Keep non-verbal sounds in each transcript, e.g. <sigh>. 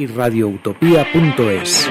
y radioutopía.es.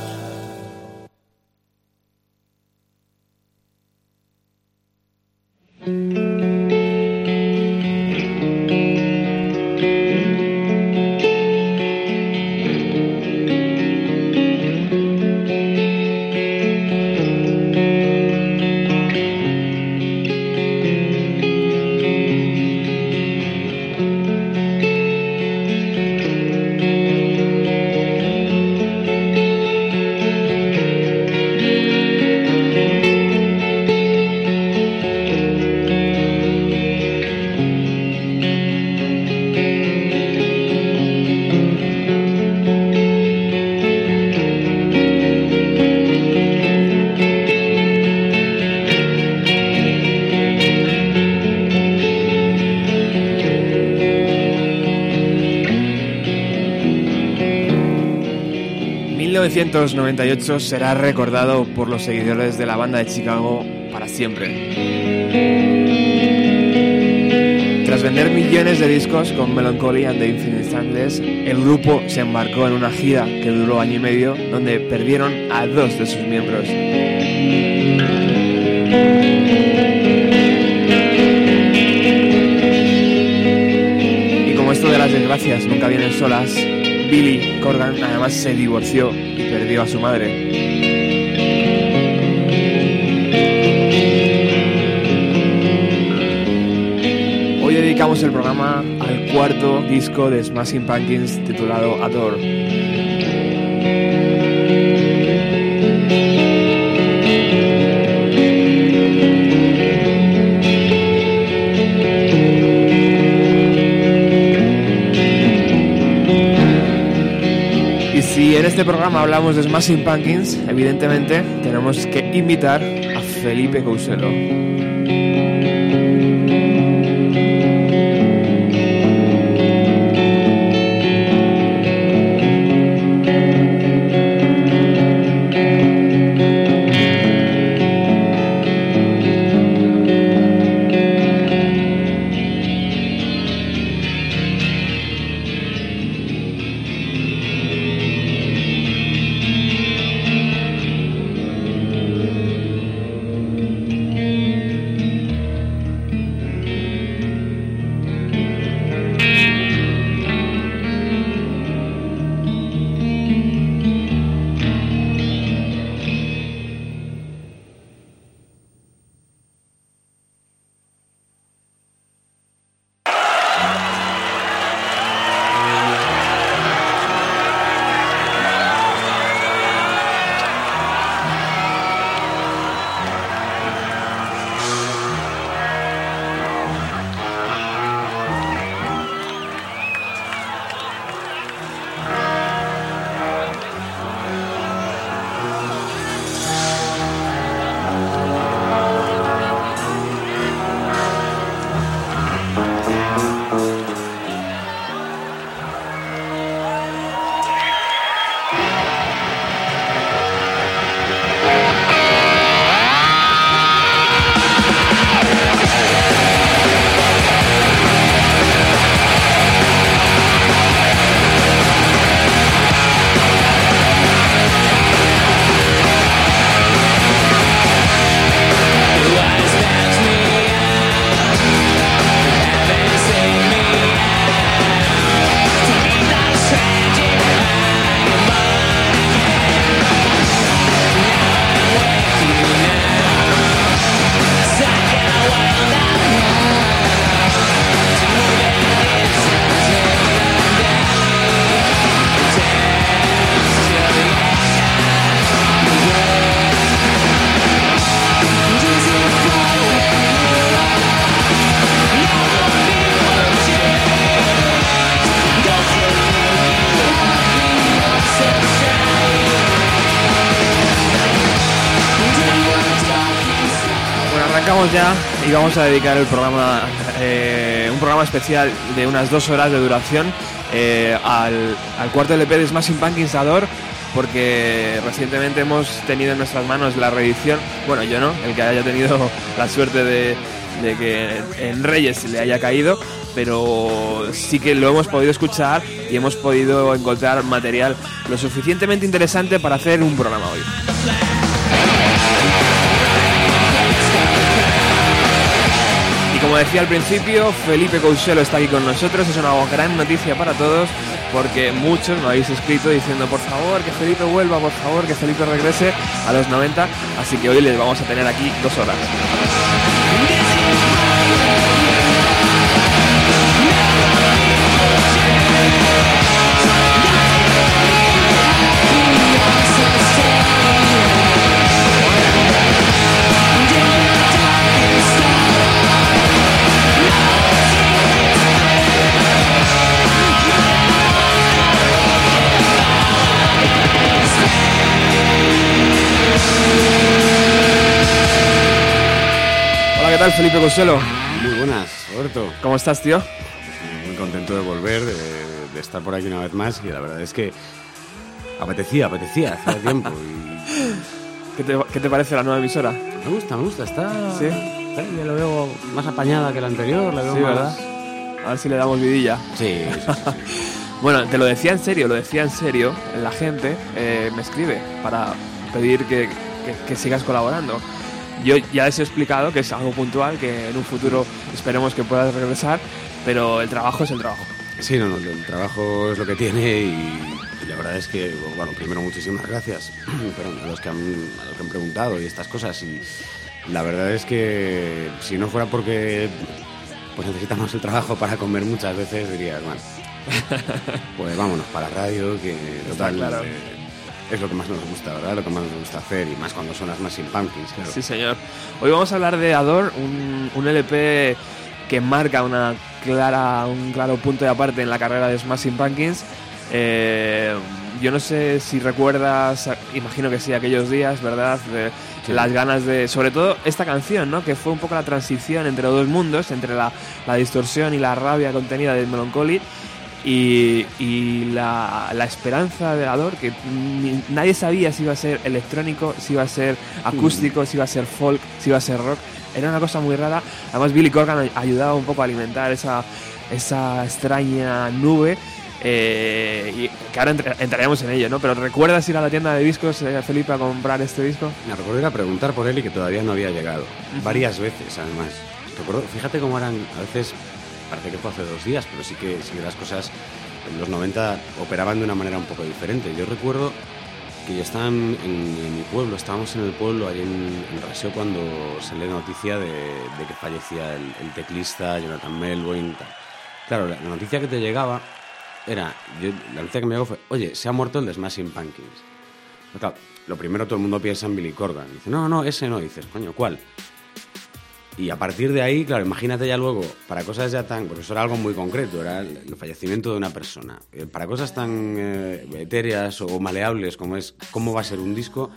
Será recordado por los seguidores de la banda de Chicago para siempre. Tras vender millones de discos con Melancholy and the Infinite Endless, el grupo se embarcó en una gira que duró año y medio, donde perdieron a dos de sus miembros. Y como esto de las desgracias nunca vienen solas, Billy Corgan además se divorció y perdió a su madre. Hoy dedicamos el programa al cuarto disco de Smashing Pumpkins titulado Adore. En este programa hablamos de Smashing Pumpkins, evidentemente tenemos que invitar a Felipe Couselo. Vamos a dedicar el programa, eh, un programa especial de unas dos horas de duración eh, al, cuarto LP de Smashing Pumpkins Ador, porque recientemente hemos tenido en nuestras manos la reedición, bueno, yo no, el que haya tenido <laughs> la suerte de, de que en Reyes le haya caído, pero sí que lo hemos podido escuchar y hemos podido encontrar material lo suficientemente interesante para hacer un programa hoy. Como decía al principio, Felipe Couselo está aquí con nosotros. Es una gran noticia para todos porque muchos me habéis escrito diciendo por favor que Felipe vuelva, por favor que Felipe regrese a los 90. Así que hoy les vamos a tener aquí dos horas. Tal, Felipe Consuelo? Muy buenas, Roberto. ¿Cómo estás, tío? Muy contento de volver, de, estar por aquí una vez más y la verdad es que apetecía, apetecía, hace <laughs> tiempo. ¿Qué, te, parece la nueva emisora? Me gusta, me gusta, está... Sí. ya lo veo más apañada que la anterior, la veo sí, ¿verdad? A ver si le damos vidilla. Sí. <laughs> bueno, te lo decía en serio, lo decía en serio. La gente eh, me escribe para pedir que, que sigas colaborando. Yo ya les he explicado que es algo puntual, que en un futuro esperemos que puedas regresar, pero el trabajo es el trabajo. Sí, no, no, el trabajo es lo que tiene y, la verdad es que, bueno, primero muchísimas gracias <clears throat> a, los que han, a los que han preguntado y estas cosas y la verdad es que si no fuera porque pues necesitamos el trabajo para comer muchas veces dirías, <laughs> bueno, pues vámonos para la radio, que total, claro. Eh, es lo que más nos gusta, ¿verdad? Lo que más nos gusta hacer y más cuando son las más Pumpkins, claro. Sí, señor. Hoy vamos a hablar de Ador, un, un LP que marca una clara, un claro punto de aparte en la carrera de Smashing Pumpkins. Eh, yo no sé si recuerdas, imagino que sí, aquellos días, ¿verdad? De, Las ganas de, sobre todo esta canción, ¿no? Que fue un poco la transición entre dos mundos, entre la, la distorsión y la rabia contenida de Melancholy y, la, esperanza de Ador, que nadie sabía si iba a ser electrónico, si iba a ser acústico, si iba a ser folk, si iba a ser rock. Era una cosa muy rara. Además, Billy Corgan ayudaba un poco a alimentar esa, esa extraña nube. Eh, y que ahora entraremos en ello, ¿no? Pero ¿recuerdas ir a la tienda de discos, eh, Felipe, a comprar este disco? Me recuerdo ir a preguntar por él y que todavía no había llegado. Varias veces, además. Recuerdo, fíjate cómo eran a veces parece que fue hace dos días, pero sí que, sí las cosas en los 90 operaban de una manera un poco diferente. Yo recuerdo que yo estaba en, mi pueblo, estábamos en el pueblo, ahí en, en Raseo, cuando salió la noticia de, que fallecía el, teclista Jonathan Melvoin. Claro, la, noticia que te llegaba era, la noticia que me llegó fue, oye, se ha muerto el de Smashing Pumpkins. Claro, lo primero todo el mundo piensa en Billy Corgan. Dice, no, no, ese no. dices, coño, ¿cuál? Y a partir de ahí, claro, imagínate ya luego, para cosas ya tan. Porque eso era algo muy concreto, era el fallecimiento de una persona. Eh, para cosas tan eh, etéreas o maleables como es cómo va a ser un disco,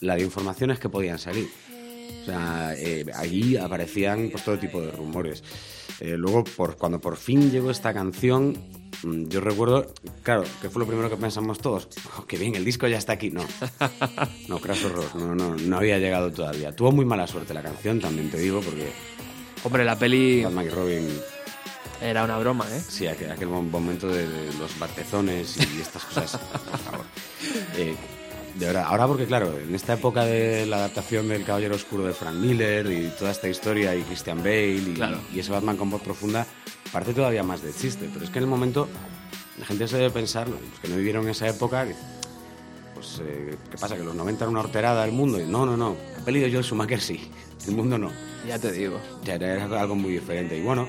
la de informaciones que podían salir. O sea, eh, allí aparecían pues, todo tipo de rumores. Luego, por, cuando por fin llegó esta canción, Mm, yo recuerdo, claro, que fue lo primero que pensamos todos. Oh, que bien, el disco ya está aquí. No, no, Crash Horror, no, no, no había llegado todavía. Tuvo muy mala suerte la canción, también te digo, porque... Hombre, la peli... Batman y Robin... Era una broma, ¿eh? Sí, aquel, aquel momento de, los batezones y estas cosas, por favor. <laughs> Eh, de verdad, ahora porque claro, en esta época de la adaptación del Caballero Oscuro de Frank Miller y toda esta historia y Christian Bale y, y ese Batman con voz profunda, parece todavía más de chiste, pero es que en el momento la gente se debe pensar, los que no vivieron esa época, pues, eh, ¿qué pasa? ¿Que los 90 era una horterada del mundo? Y no, no, no, ha pedido yo el Schumacher sí, <laughs> el mundo no. Ya te digo. Ya era algo muy diferente. Y bueno,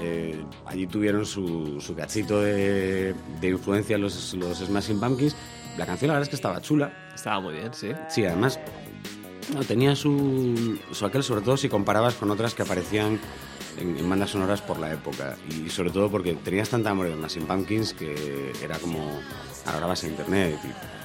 eh, allí tuvieron su, su cachito de, de influencia los, los Smashing Pumpkins. La canción la verdad es que estaba chula. Estaba muy bien, sí. Sí, además no, tenía su, su aquel, sobre todo si comparabas con otras que aparecían en, bandas sonoras por la época y sobre todo porque tenías tanta amor en Machine Pumpkins que era como ahora vas a internet y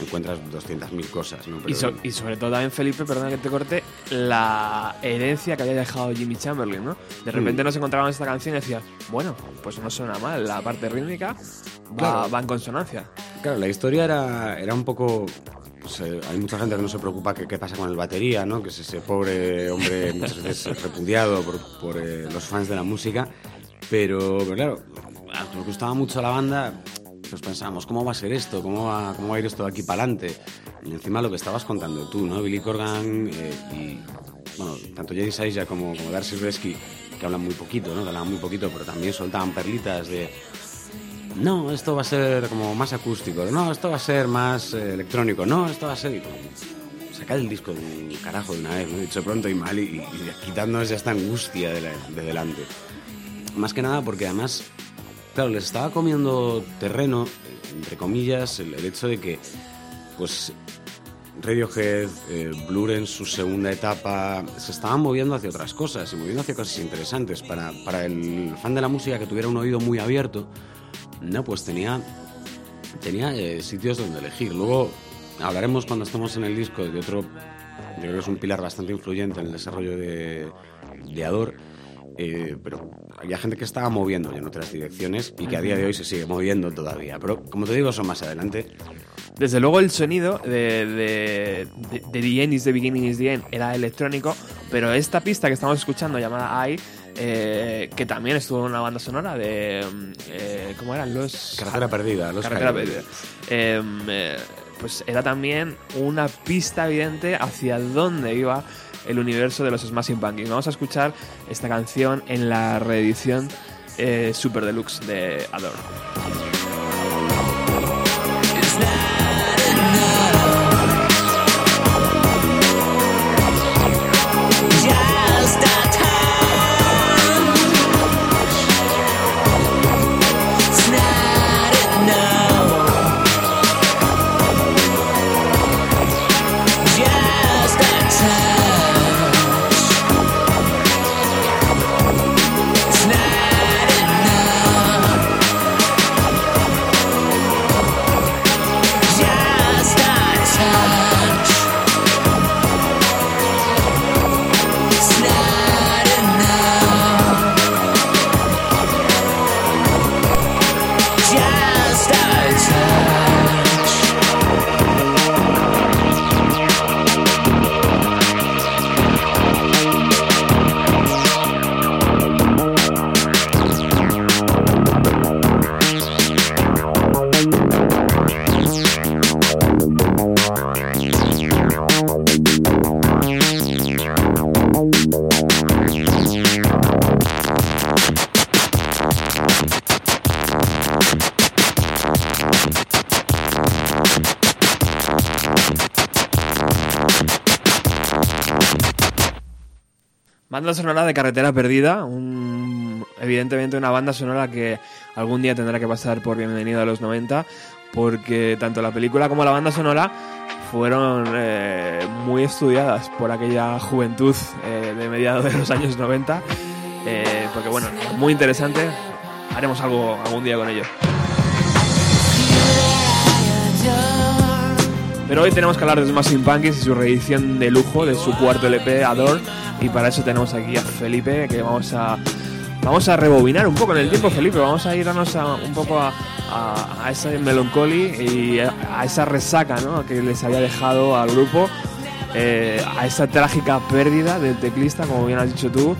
encuentras 200.000 cosas, ¿no? Y, so- y sobre todo también, Felipe, perdona que te corte, la herencia que había dejado Jimmy Chamberlain, ¿no? De repente Mm. nos encontrábamos esta canción y decías, bueno, pues no suena mal, la parte rítmica va, Claro. va en consonancia. Claro, la historia era, era un poco... pues, eh, hay mucha gente que no se preocupa qué pasa con el batería, ¿no? Que es ese pobre hombre muchas veces <laughs> repudiado por, por, eh, los fans de la música. Pero, pero claro, nos gustaba mucho la banda, pues pensábamos, ¿cómo va a ser esto? ¿Cómo va, cómo va a ir esto de aquí para adelante? Y encima lo que estabas contando tú, ¿no? Billy Corgan eh, y, bueno, tanto Jenny Saija como, como Darcy Resky, que hablan muy poquito, ¿no? Que hablaban muy poquito, pero también soltaban perlitas de no, esto va a ser como más acústico, no, esto va a ser más eh, electrónico, no, esto va a ser... y sacar el disco de un carajo de una vez, ¿no? dicho pronto y mal, y, y quitándonos ya esta angustia de, la- de delante. Más que nada porque además, claro, les estaba comiendo terreno, entre comillas, el, el hecho de que, pues, Radiohead, eh, Blur en su segunda etapa, se estaban moviendo hacia otras cosas y moviendo hacia cosas interesantes. Para, para el fan de la música que tuviera un oído muy abierto, no, pues tenía, tenía eh, sitios donde elegir. Luego hablaremos cuando estemos en el disco de otro, yo creo que es un pilar bastante influyente en el desarrollo de, de Ador. Eh, pero había gente que estaba moviendo ya en otras direcciones y que a día de hoy se sigue moviendo todavía. Pero como te digo, eso más adelante. Desde luego el sonido de, de, de, de The End is the Beginning is the End era electrónico, pero esta pista que estamos escuchando llamada I, eh, que también estuvo en una banda sonora de... mm, eh, ¿Cómo eran? Los... Carretera perdida, los Carretera perdida. Eh, pues era también una pista evidente hacia dónde iba el universo de los Smashing Pumpkins. Vamos a escuchar esta canción en la reedición eh, Super Deluxe de Adore. Banda sonora de Carretera Perdida, evidentemente una banda sonora que algún día tendrá que pasar por Bienvenido a los 90, porque tanto la película como la banda sonora fueron eh, muy estudiadas por aquella juventud eh, de mediados de los años 90, eh, porque bueno, muy interesante, haremos algo algún día con ello. Pero hoy tenemos que hablar de Smashing Pumpkins y su reedición de lujo de su cuarto LP, Adore. Y para eso tenemos aquí a Felipe, que vamos a vamos a rebobinar un poco en el tiempo, Felipe. Vamos a irnos a- un poco a, a, a ese melancholy y a, esa resaca ¿no? que les había dejado al grupo. eh, a esa trágica pérdida del teclista, como bien has dicho tú.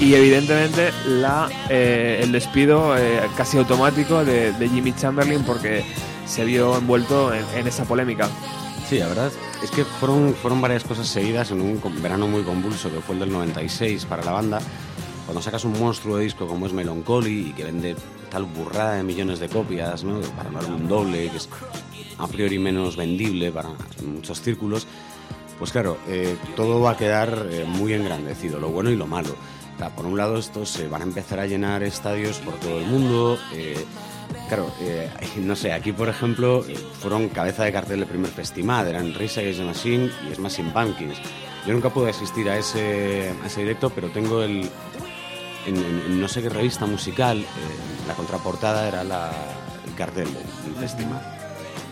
Y evidentemente la, eh, el despido eh, casi automático de, Jimmy Chamberlain porque se vio envuelto en- esa polémica. Sí, la verdad que fueron, fueron varias cosas seguidas en un verano muy convulso que fue el del 96 para la banda. Cuando sacas un monstruo de disco como es Melancholy y que vende tal burrada de millones de copias, ¿no? para no un doble, que es a priori menos vendible para muchos círculos, pues claro, eh, todo va a quedar eh, muy engrandecido, lo bueno y lo malo. Por un lado, estos se van a empezar a llenar estadios por todo el mundo. eh, claro, eh, no sé, aquí por ejemplo fueron cabeza de cartel del primer festival, eran Against the Machine y Smashing Pumpkins. Yo nunca pude asistir a ese, a ese directo, pero tengo el. En, no sé qué revista musical, eh, la contraportada era el cartel del, del festival.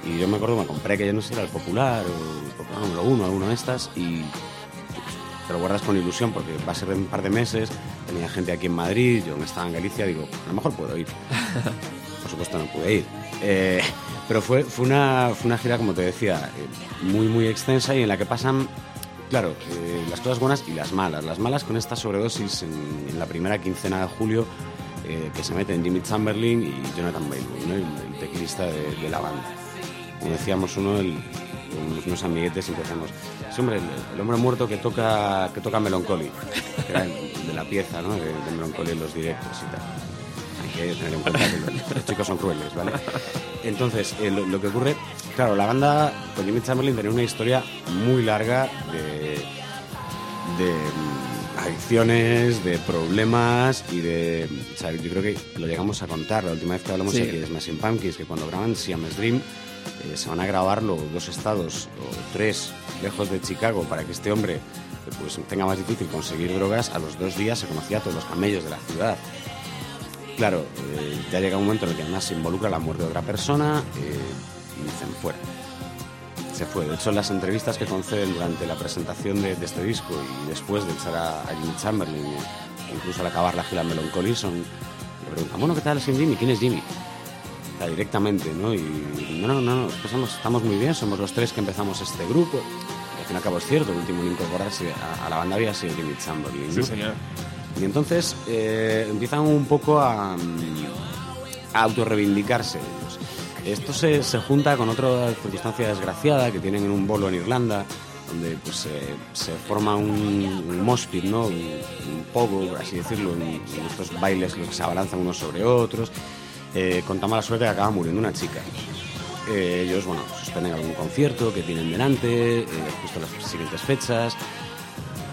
Y yo me acuerdo, me compré que ya no sé era el popular o el popular número uno, alguno de estas, y te lo guardas con ilusión porque va a ser en un par de meses. Tenía gente aquí en Madrid, yo estaba en Galicia, digo, a lo mejor puedo ir. <laughs> Supuesto no pude ir. Eh, pero fue, fue, una, fue una gira, como te decía, eh, muy, muy extensa y en la que pasan, claro, eh, las cosas buenas y las malas. Las malas con esta sobredosis en, en la primera quincena de julio eh, que se meten Jimmy Chamberlain y Jonathan Bailey, ¿no? el, el teclista de, de la banda. Como decíamos, uno, el, unos, amiguetes, siempre decíamos, "Ese hombre, el, el hombre muerto que toca, que toca Melancholy, que era de la pieza ¿no? de, de Melancholy en los directos y tal. Que tener en cuenta que los, chicos son crueles, ¿vale? Entonces, eh, lo, lo que ocurre, claro, la banda con Jimmy Chamberlain tenía una historia muy larga de, de mm, adicciones, de problemas y de... O sea, yo creo que lo llegamos a contar la última vez que hablamos Sí. aquí de Smashing Pumpkins, que cuando graban Siamese Dream eh, se van a grabar los dos estados o tres lejos de Chicago para que este hombre pues tenga más difícil conseguir drogas. A los dos días se conocía a todos los camellos de la ciudad. Claro, eh, ya llega un momento en el que además se involucra la muerte de otra persona eh, y dicen fuera. Se fue. De hecho, en las entrevistas que conceden durante la presentación de, de este disco y después de echar a, a Jimmy Chamberlain, incluso al acabar la gira Melancholy, son, le preguntan, bueno, ¿qué tal es Jimmy? ¿Quién es Jimmy? Sea, directamente, ¿no? Y no, no, no, somos- estamos muy bien, somos los tres que empezamos este grupo. Y al fin y al cabo es cierto, el último en incorporarse a, a la banda había sido Jimmy Chamberlain. ¿no? Sí, señor. Y entonces eh, empiezan un poco a, a autorreivindicarse ellos. Esto se, se junta con otra circunstancia desgraciada que tienen en un bolo en Irlanda, donde pues, eh, se forma un, un ¿no? un, un pogo, por así decirlo, en, en estos bailes los que se abalanzan unos sobre otros, eh, con tan mala suerte que acaba muriendo una chica. Eh, ellos, bueno, suspenden algún concierto que tienen delante, eh, justo las siguientes fechas,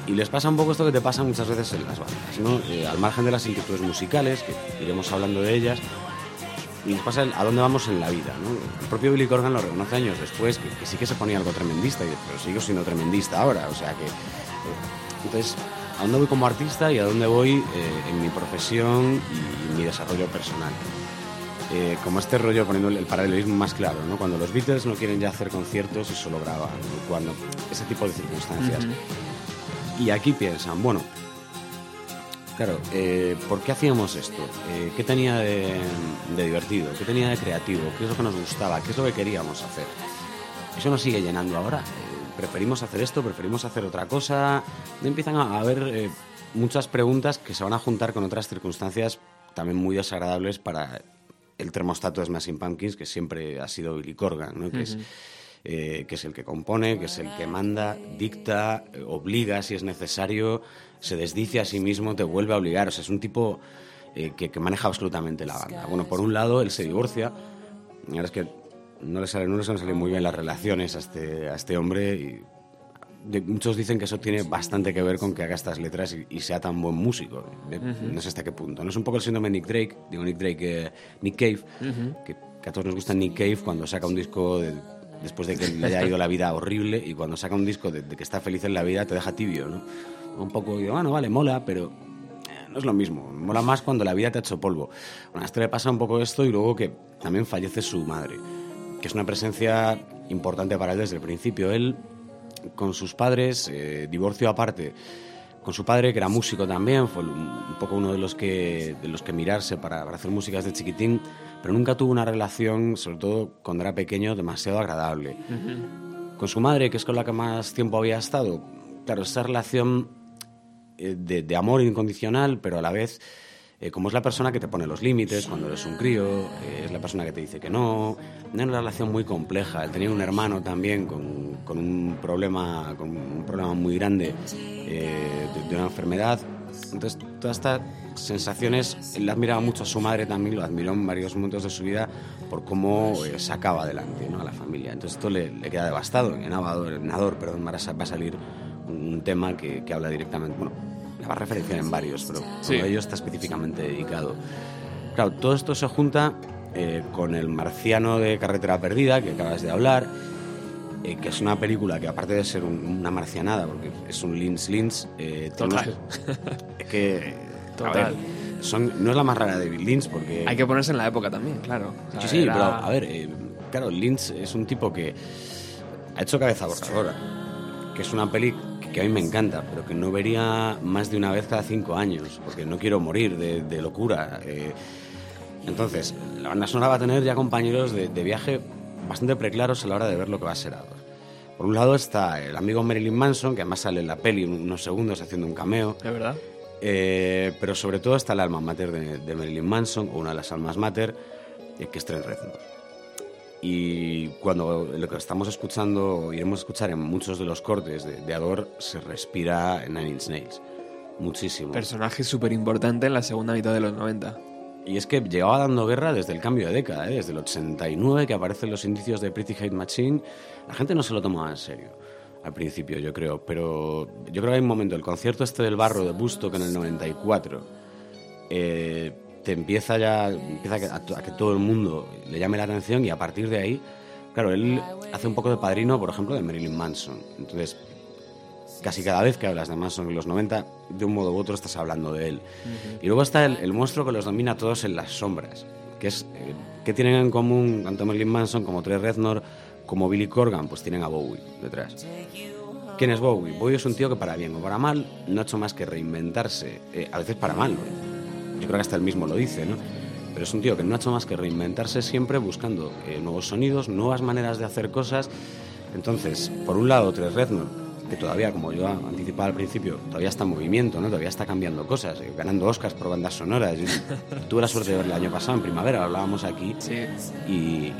y les pasa un poco esto que te pasa muchas veces en las bandas, ¿no? Eh, al margen de las inquietudes musicales, que iremos hablando de ellas, y les pasa el a dónde vamos en la vida, ¿no? El propio Billy Corgan lo reconoce años después, que, que sí que se ponía algo tremendista, y, pero sigo siendo tremendista ahora, o sea que... eh, entonces, ¿a dónde voy como artista y a dónde voy eh, en mi profesión y mi desarrollo personal? Eh, como este rollo poniendo el paralelismo más claro, ¿no? Cuando los Beatles no quieren ya hacer conciertos y solo graban, cuando ese tipo de circunstancias. Y aquí piensan, bueno, claro, eh, ¿por qué hacíamos esto? Eh, ¿Qué tenía de, divertido? ¿Qué tenía de creativo? ¿Qué es lo que nos gustaba? ¿Qué es lo que queríamos hacer? Eso nos sigue llenando ahora. Eh, preferimos hacer esto, preferimos hacer otra cosa. Empiezan a haber muchas preguntas que se van a juntar con otras circunstancias también muy desagradables para el termostato de Smashing Pumpkins, que siempre ha sido Billy Corgan, ¿no? Eh, que es el que compone, que es el que manda, dicta, eh, obliga si es necesario, se desdice a sí mismo, te vuelve a obligar. O sea, es un tipo eh, que, que maneja absolutamente la banda. Bueno, por un lado, él se divorcia, y ahora es que no le, sale, no le salen muy bien las relaciones a este, a este hombre y de- muchos dicen que eso tiene bastante que ver con que haga estas letras y, y sea tan buen músico. De- No sé hasta qué punto. No es un poco el síndrome de Nick Drake, digo Nick Drake, eh, Nick Cave, que, que a todos nos gusta Nick Cave cuando saca un disco de- después de que le haya ido la vida horrible y cuando saca un disco de, que está feliz en la vida te deja tibio, ¿no? Un poco, digo, bueno, vale, mola, pero eh, no es lo mismo. Mola más cuando la vida te ha hecho polvo. Bueno, a este le pasa un poco esto y luego que también fallece su madre, que es una presencia importante para él desde el principio. Él, con sus padres, eh, divorcio aparte, con su padre, que era músico también, fue un, poco uno de los que, de los que mirarse para, para hacer músicas de chiquitín, pero nunca tuvo una relación, sobre todo cuando era pequeño, demasiado agradable. Con su madre, que es con la que más tiempo había estado, claro, esa relación eh, de, de amor incondicional, pero a la vez, eh, como es la persona que te pone los límites cuando eres un crío, eh, es la persona que te dice que no, era una relación muy compleja. Él tenía un hermano también con, con un problema, con un problema muy grande eh, de, de una enfermedad. Entonces, todas estas sensaciones, él admiraba mucho a su madre también, lo admiró en varios momentos de su vida por cómo eh, sacaba adelante ¿no? a la familia. Entonces, esto le, le queda devastado. En Nador, perdón, va a va a salir un tema que, que habla directamente, bueno, la va a referenciar en varios, pero Sí. uno de ellos está específicamente dedicado. Claro, todo esto se junta eh, con El Marciano de Carretera Perdida, que acabas de hablar, eh, que es una película que aparte de ser un- una marcianada, porque es un Lynch Lynch, eh, Total. que... <laughs> a Total. ver, son, no es la más rara de Bill Lynch, porque... Hay que ponerse en la época también, claro. O sea, Sí, sí, era- pero a ver, eh, claro, Lynch es un tipo que ha hecho cabeza borradora, que es una peli que a mí me encanta, pero que no vería más de una vez cada cinco años, porque no quiero morir de, locura. Eh. entonces, la banda sonora va a tener ya compañeros de, viaje bastante preclaros a la hora de ver lo que va a ser Ador. Por un lado está el amigo Marilyn Manson, que además sale en la peli unos segundos haciendo un cameo. ¿Es verdad? Eh, pero sobre todo está el alma mater de, Marilyn Manson, o una de las almas mater, eh, que es Trent Reznor. Y cuando lo que estamos escuchando, iremos a escuchar en muchos de los cortes de, Ador, se respira en Nine Inch Nails. Muchísimo. Personaje súper importante en la segunda mitad de los 90. Y es que llevaba dando guerra desde el cambio de década, ¿eh? desde el 89 que aparecen los indicios de Pretty Hate Machine. La gente no se lo tomaba en serio al principio, yo creo. Pero yo creo que hay un momento, el concierto este del barro de Busto, que en el 94, eh, te empieza ya empieza a, que todo el mundo le llame la atención y a partir de ahí, claro, él hace un poco de padrino, por ejemplo, de Marilyn Manson. Entonces, casi cada vez que hablas de Manson en los 90, de un modo u otro estás hablando de él. Y luego está el, monstruo que los domina a todos en las sombras, que es eh, que tienen en común tanto Marilyn Manson como Trey Reznor como Billy Corgan, pues tienen a Bowie detrás. ¿Quién es Bowie? Bowie es un tío que para bien o para mal no ha hecho más que reinventarse, eh, a veces para mal, ¿no? Yo creo que hasta él mismo lo dice, ¿no? Pero es un tío que no ha hecho más que reinventarse siempre buscando eh, nuevos sonidos, nuevas maneras de hacer cosas. Entonces, por un lado, Tres Reznor, que todavía, como yo anticipaba al principio, todavía está en movimiento, ¿no? Todavía está cambiando cosas, eh, ganando Oscars por bandas sonoras. <laughs> tuve la suerte de verlo el año pasado, en primavera, hablábamos aquí. Y,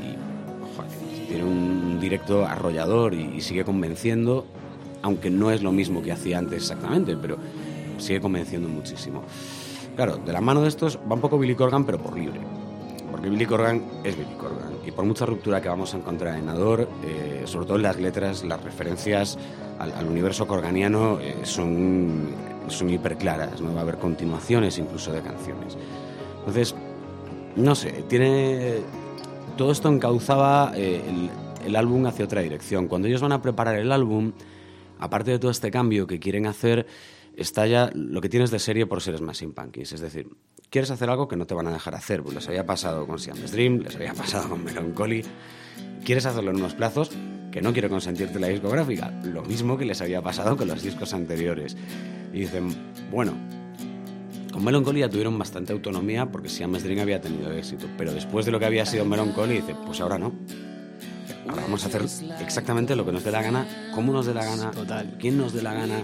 tiene un directo arrollador y sigue convenciendo, aunque no es lo mismo que hacía antes exactamente, pero sigue convenciendo muchísimo. Claro, de la mano de estos va un poco Billy Corgan, pero por libre. Porque Billy Corgan es Billy Corgan. Y por mucha ruptura que vamos a encontrar en Ador, eh, sobre todo en las letras, las referencias al, universo corganiano eh, son, son hiperclaras. ¿no? Va a haber continuaciones incluso de canciones. Entonces, no sé, tiene. Todo esto encauzaba eh, el, el álbum hacia otra dirección. Cuando ellos van a preparar el álbum, aparte de todo este cambio que quieren hacer está ya lo que tienes de serie por seres más Punkies. Es decir, quieres hacer algo que no te van a dejar hacer. Pues les había pasado con Siam's Dream, les había pasado con Melancholy. Quieres hacerlo en unos plazos que no quiero consentirte la discográfica. Lo mismo que les había pasado con los discos anteriores. Y dicen, bueno, con Melancholy ya tuvieron bastante autonomía porque Siam's Dream había tenido éxito. Pero después de lo que había sido Melancholy, dice, pues ahora no. Ahora vamos a hacer exactamente lo que nos dé la gana, cómo nos dé la gana, Total. quién nos dé la gana.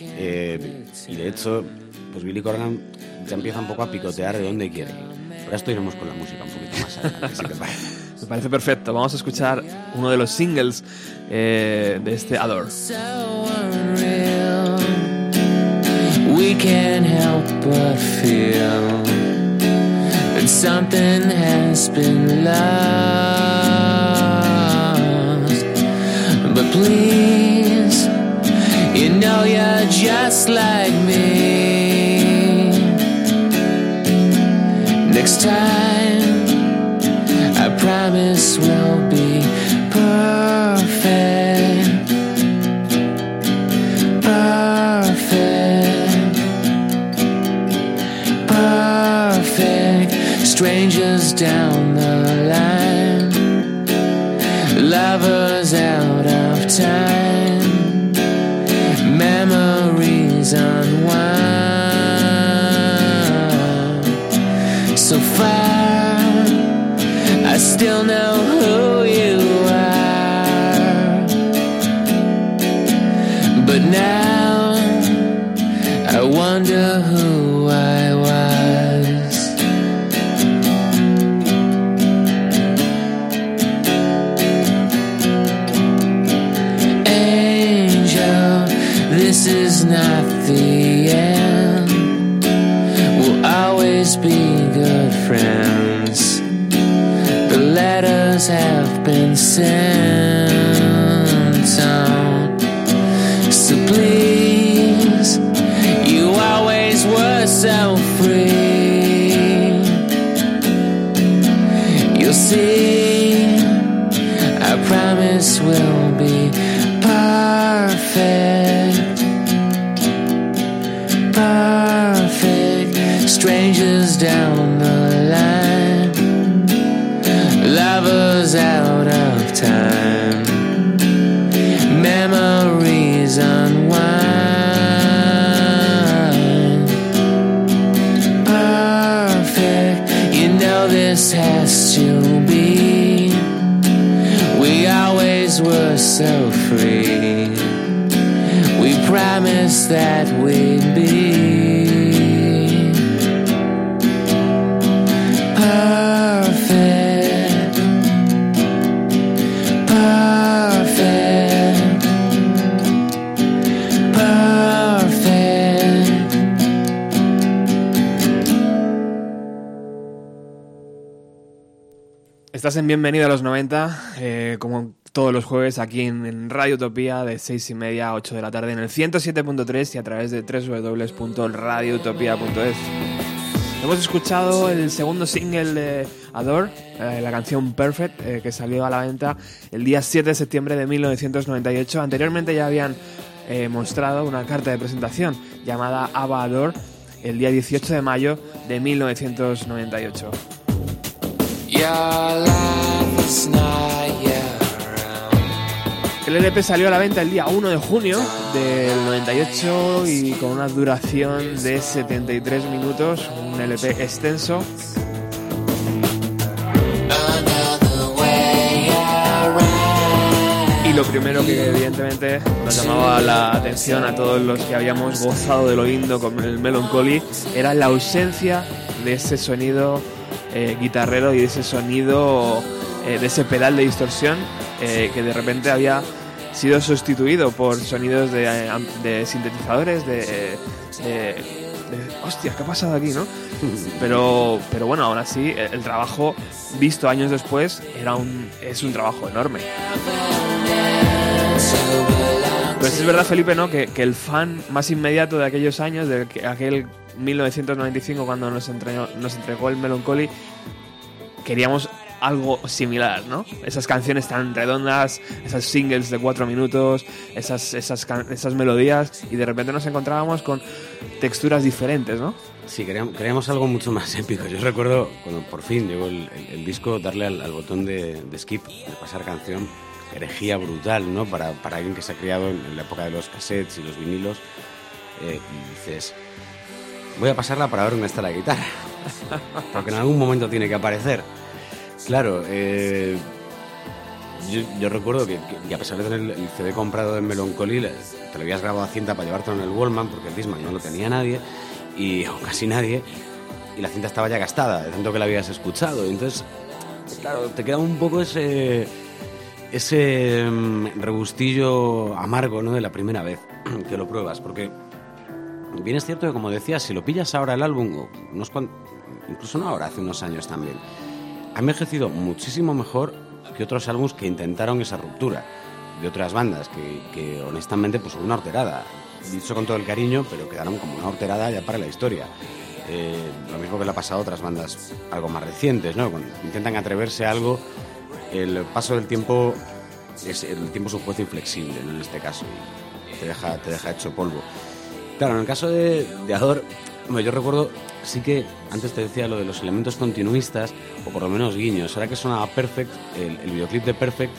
Eh, y de hecho, pues Billy Corgan ya empieza un poco a picotear de dónde quiere ir. Pero esto iremos con la música un poquito más adelante, si te parece. <laughs> Me parece perfecto. Vamos a escuchar uno de los singles eh, de este Adore. We can't help but feel that something has been lost. But please, you know you're just like me. Next time, I promise we'll be perfect. Perfect. Perfect. Strangers down listen. Estás en Bienvenido a los 90, eh, como todos los jueves aquí en, Radio Utopía de 6 y media a 8 de la tarde en el 107.3 y a través de www.radioutopia.es. Hemos escuchado el segundo single de Adore, eh, la canción Perfect, eh, que salió a la venta el día 7 de septiembre de 1998. Anteriormente ya habían eh, mostrado una carta de presentación llamada Ava Adore el día 18 de mayo de 1998. Your El LP salió a la venta el día 1 de junio del 98 y con una duración de 73 minutos, un LP extenso. Y lo primero que evidentemente nos llamaba la atención a todos los que habíamos gozado de lo lindo con el Melancholy era la ausencia de ese sonido eh, guitarrero y de ese sonido, eh, de ese pedal de distorsión eh, que de repente había sido sustituido por sonidos de, eh, de sintetizadores, de, de- Hostia, ¿qué ha pasado aquí, no? <laughs> Pero, pero bueno, aún así, el, el trabajo visto años después era un, es un trabajo enorme. Pues es verdad, Felipe, ¿no? Que, que el fan más inmediato de aquellos años, de que- aquel 1995 cuando nos entregó, nos entregó el Melancholy, queríamos algo similar, ¿no? Esas canciones tan redondas, esas singles de cuatro minutos, esas, esas, esas melodías, y de repente nos encontrábamos con texturas diferentes, ¿no? Sí, queríamos algo mucho más <laughs> épico. Yo recuerdo cuando por fin llegó el, el- el disco, darle al, al botón de, de skip, de pasar canción, herejía brutal, ¿no? Para, para alguien que se ha criado en, en la época de los cassettes y los vinilos. eh, y dices, voy a pasarla para ver dónde está la guitarra. <laughs> Porque en algún momento tiene que aparecer. Claro, eh, yo, yo recuerdo que, a pesar de tener el, CD comprado en Melancholy, te lo habías grabado a cinta para llevártelo en el Wallman, porque el Discman no lo tenía nadie, y, <laughs> o casi nadie, y la cinta estaba ya gastada, de tanto que la habías escuchado. y Entonces, claro, te queda un poco ese, ese mm, rebustillo amargo ¿no? de la primera vez <clears throat> que lo pruebas, porque bien es cierto que, como decías, si lo pillas ahora el álbum, o unos incluso no ahora, hace unos años también, ha envejecido muchísimo mejor que otros álbumes que intentaron esa ruptura de otras bandas que, que, honestamente pues una horterada dicho con todo el cariño pero quedaron como una horterada ya para la historia Eh, lo mismo que le ha pasado a otras bandas algo más recientes ¿no? Cuando intentan atreverse a algo el paso del tiempo es el tiempo es un juez inflexible ¿no? en este caso te deja, te deja hecho polvo Claro, en el caso de, de Ador, bueno, yo recuerdo, sí que antes te decía lo de los elementos continuistas, o por lo menos guiños. Ahora que sonaba Perfect, el, el videoclip de Perfect,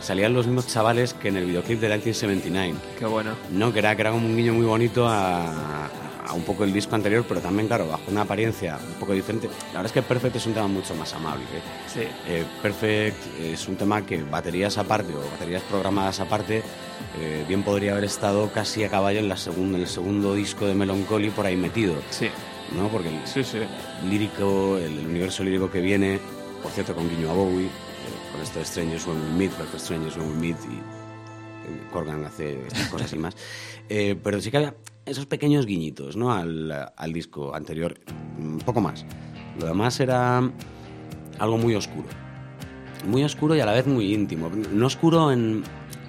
salían los mismos chavales que en el videoclip de 1979. Qué bueno. No, que era, que era como un guiño muy bonito a, a un poco el disco anterior, pero también, claro, bajo una apariencia un poco diferente. La verdad es que Perfect es un tema mucho más amable. ¿eh? Sí. Eh, Perfect es un tema que baterías aparte o baterías programadas aparte, eh, bien podría haber estado casi a caballo en, la segunda, en el segundo disco de Melancholy por ahí metido, Sí, ¿no? Porque el sí, sí. lírico, el, el universo lírico que viene, por cierto, con guiño a Bowie, eh, con esto de Strangers When We Meet, Perfect Strangers When We Meet y Corgan hace estas cosas y más. <laughs> Eh, pero sí que esos pequeños guiñitos, ¿no? Al, al disco anterior, un poco más. Lo demás era algo muy oscuro. Muy oscuro y a la vez muy íntimo. No oscuro en,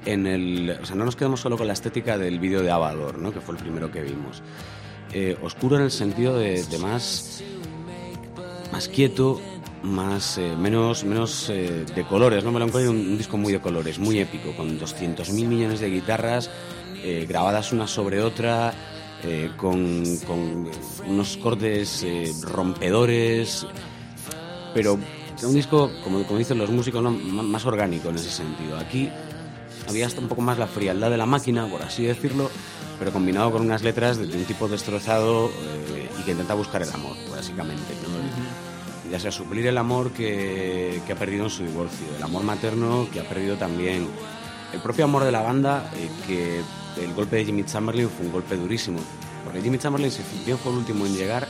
en el... O sea, no nos quedamos solo con la estética del vídeo de Avador, ¿no? Que fue el primero que vimos. Eh, oscuro en el sentido de, de más... Más quieto, más... eh, menos menos eh, de colores, ¿no? Melancholy un, un disco muy de colores, muy épico, con 200.000 millones de guitarras eh, grabadas una sobre otra, eh, con, con unos cortes eh, rompedores, pero un disco, como, como dicen los músicos, ¿no? Más orgánico en ese sentido. Aquí había hasta un poco más la frialdad de la máquina, por así decirlo, pero combinado con unas letras de, de un tipo destrozado eh, y que intenta buscar el amor, básicamente. ¿no? Ya sea suplir el amor que, que ha perdido en su divorcio, el amor materno que ha perdido también, el propio amor de la banda, eh, que el golpe de Jimmy Chamberlain fue un golpe durísimo. Porque Jimmy Chamberlain, si bien fue el último en llegar,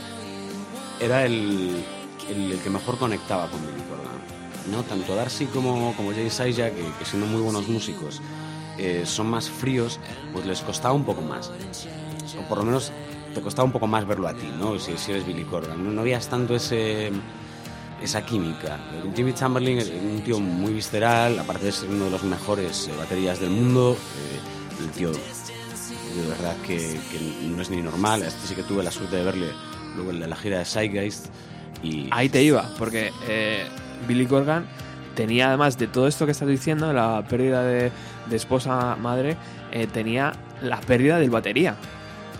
era el, el, el que mejor conectaba con Billy Corgan. ¿no? Tanto Darcy como, como Jay Saija, que, que siendo muy buenos músicos, eh, son más fríos, pues les costaba un poco más. O por lo menos te costaba un poco más verlo a ti, ¿no? Si, si eres Billy Corgan. No, no habías tanto ese, esa química. Jimmy Chamberlain es un tío muy visceral, aparte de ser uno de los mejores eh, baterías del mundo. eh, el tío, de verdad que, que no es ni normal. Este sí que tuve la suerte de verle luego en la, gira de Zeitgeist. Y Ahí te iba, porque eh, Billy Corgan tenía, además de todo esto que estás diciendo, la pérdida de, de esposa madre, eh, tenía la pérdida del batería.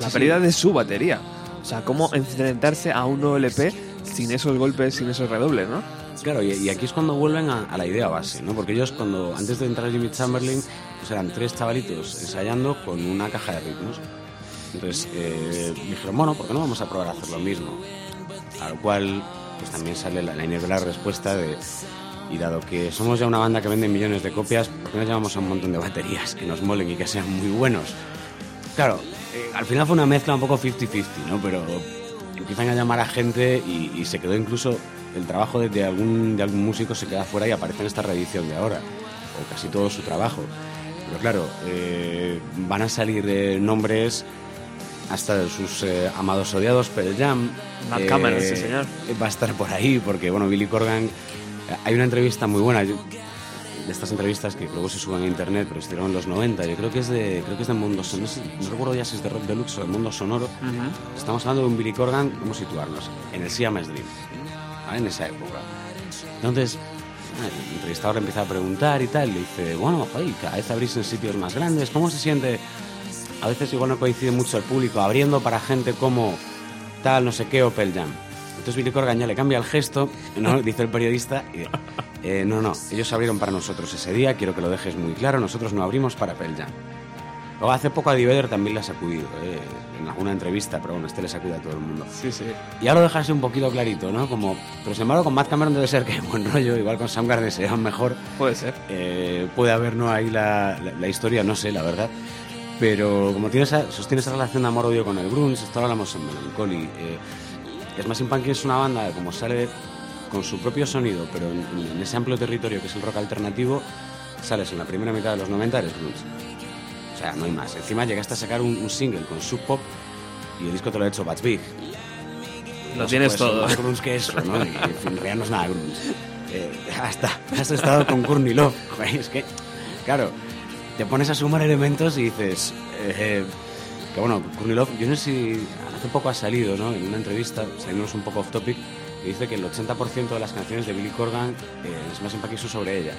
La Sí, sí. pérdida de su batería. O sea, cómo enfrentarse a un nuevo LP sin esos golpes, sin esos redobles, ¿no? Claro, y, y aquí es cuando vuelven a, a la idea base, ¿no? Porque ellos cuando, antes de entrar Jimmy Chamberlain, pues eran tres chavalitos ensayando con una caja de ritmos. Entonces eh, dijeron, bueno, ¿por qué no vamos a probar a hacer lo mismo? A lo cual, pues también sale la, la respuesta de, y dado que somos ya una banda que vende millones de copias, ¿por qué no llamamos a un montón de baterías que nos molen y que sean muy buenos? Claro, eh, al final fue una mezcla un poco 50-50, ¿no? Pero empiezan a llamar a gente y, y se quedó incluso el trabajo de, de algún, de algún músico se queda fuera y aparece en esta reedición de ahora, o casi todo su trabajo. Pero claro, eh, van a salir eh, nombres hasta de sus eh, amados odiados, Pearl Jam. Mark Cameron, sí, señor. Va a estar por ahí, porque bueno, Billy Corgan. eh, Hay una entrevista muy buena. yo- de estas entrevistas que luego se suben a internet, pero hicieron en los 90. Yo creo que es de, creo que es de Mundo Sonoro. No, recuerdo ya si es de Rock Deluxe o de Mundo Sonoro. Estamos hablando de un Billy Corgan, vamos a situarnos, en el Siamese Dream, ¿vale? en esa época. Entonces, el entrevistador le empieza a preguntar y tal, y le dice, bueno, joder, cada vez abrís en sitios más grandes, ¿cómo se siente? A veces igual no coincide mucho el público, abriendo para gente como tal, no sé qué, o Pearl Jam. Entonces Billy Corgan ya le cambia el gesto, ¿no? <laughs> dice el periodista, y, eh, no, no, ellos abrieron para nosotros ese día, quiero que lo dejes muy claro, nosotros no abrimos para Pearl Jam. Luego hace poco a Eddie Vedder también le ha sacudido, eh, en alguna entrevista, pero bueno, este le sacude a todo el mundo. Sí, sí. Y ya lo dejarse un poquito clarito, ¿no? Como, pero sin embargo con Matt Cameron debe ser que <laughs> buen rollo, igual con Soundgarden será mejor. Puede ser. Eh, puede haber, ¿no? Ahí la, la- la historia, no sé, la verdad. Pero como tiene esa, sostiene esa relación de amor-odio con el grunge, esto lo hablamos en Melancholy. Eh, Smashing Pumpkins es una banda que como sale con su propio sonido, pero en, en ese amplio territorio que es el rock alternativo, sales en la primera mitad de los 90, eres grunge. O sea, no hay más. Encima llegaste a sacar un, un single con Sub Pop y el disco te lo ha hecho Bats Big. Lo No se tienes puede ser todo. Más grunge que eso, ¿no? Y, en fin, realidad no es nada grunge. Eh, <laughs> hasta has estado con Courtney Love. <laughs> Es que, claro, te pones a sumar elementos y dices... eh, que bueno, Courtney Love, yo no sé si hace poco ha salido, ¿no? En una entrevista, salimos un poco off topic, que dice que el 80% de las canciones de Billy Corgan eh, es más Pumpkins son sobre ella.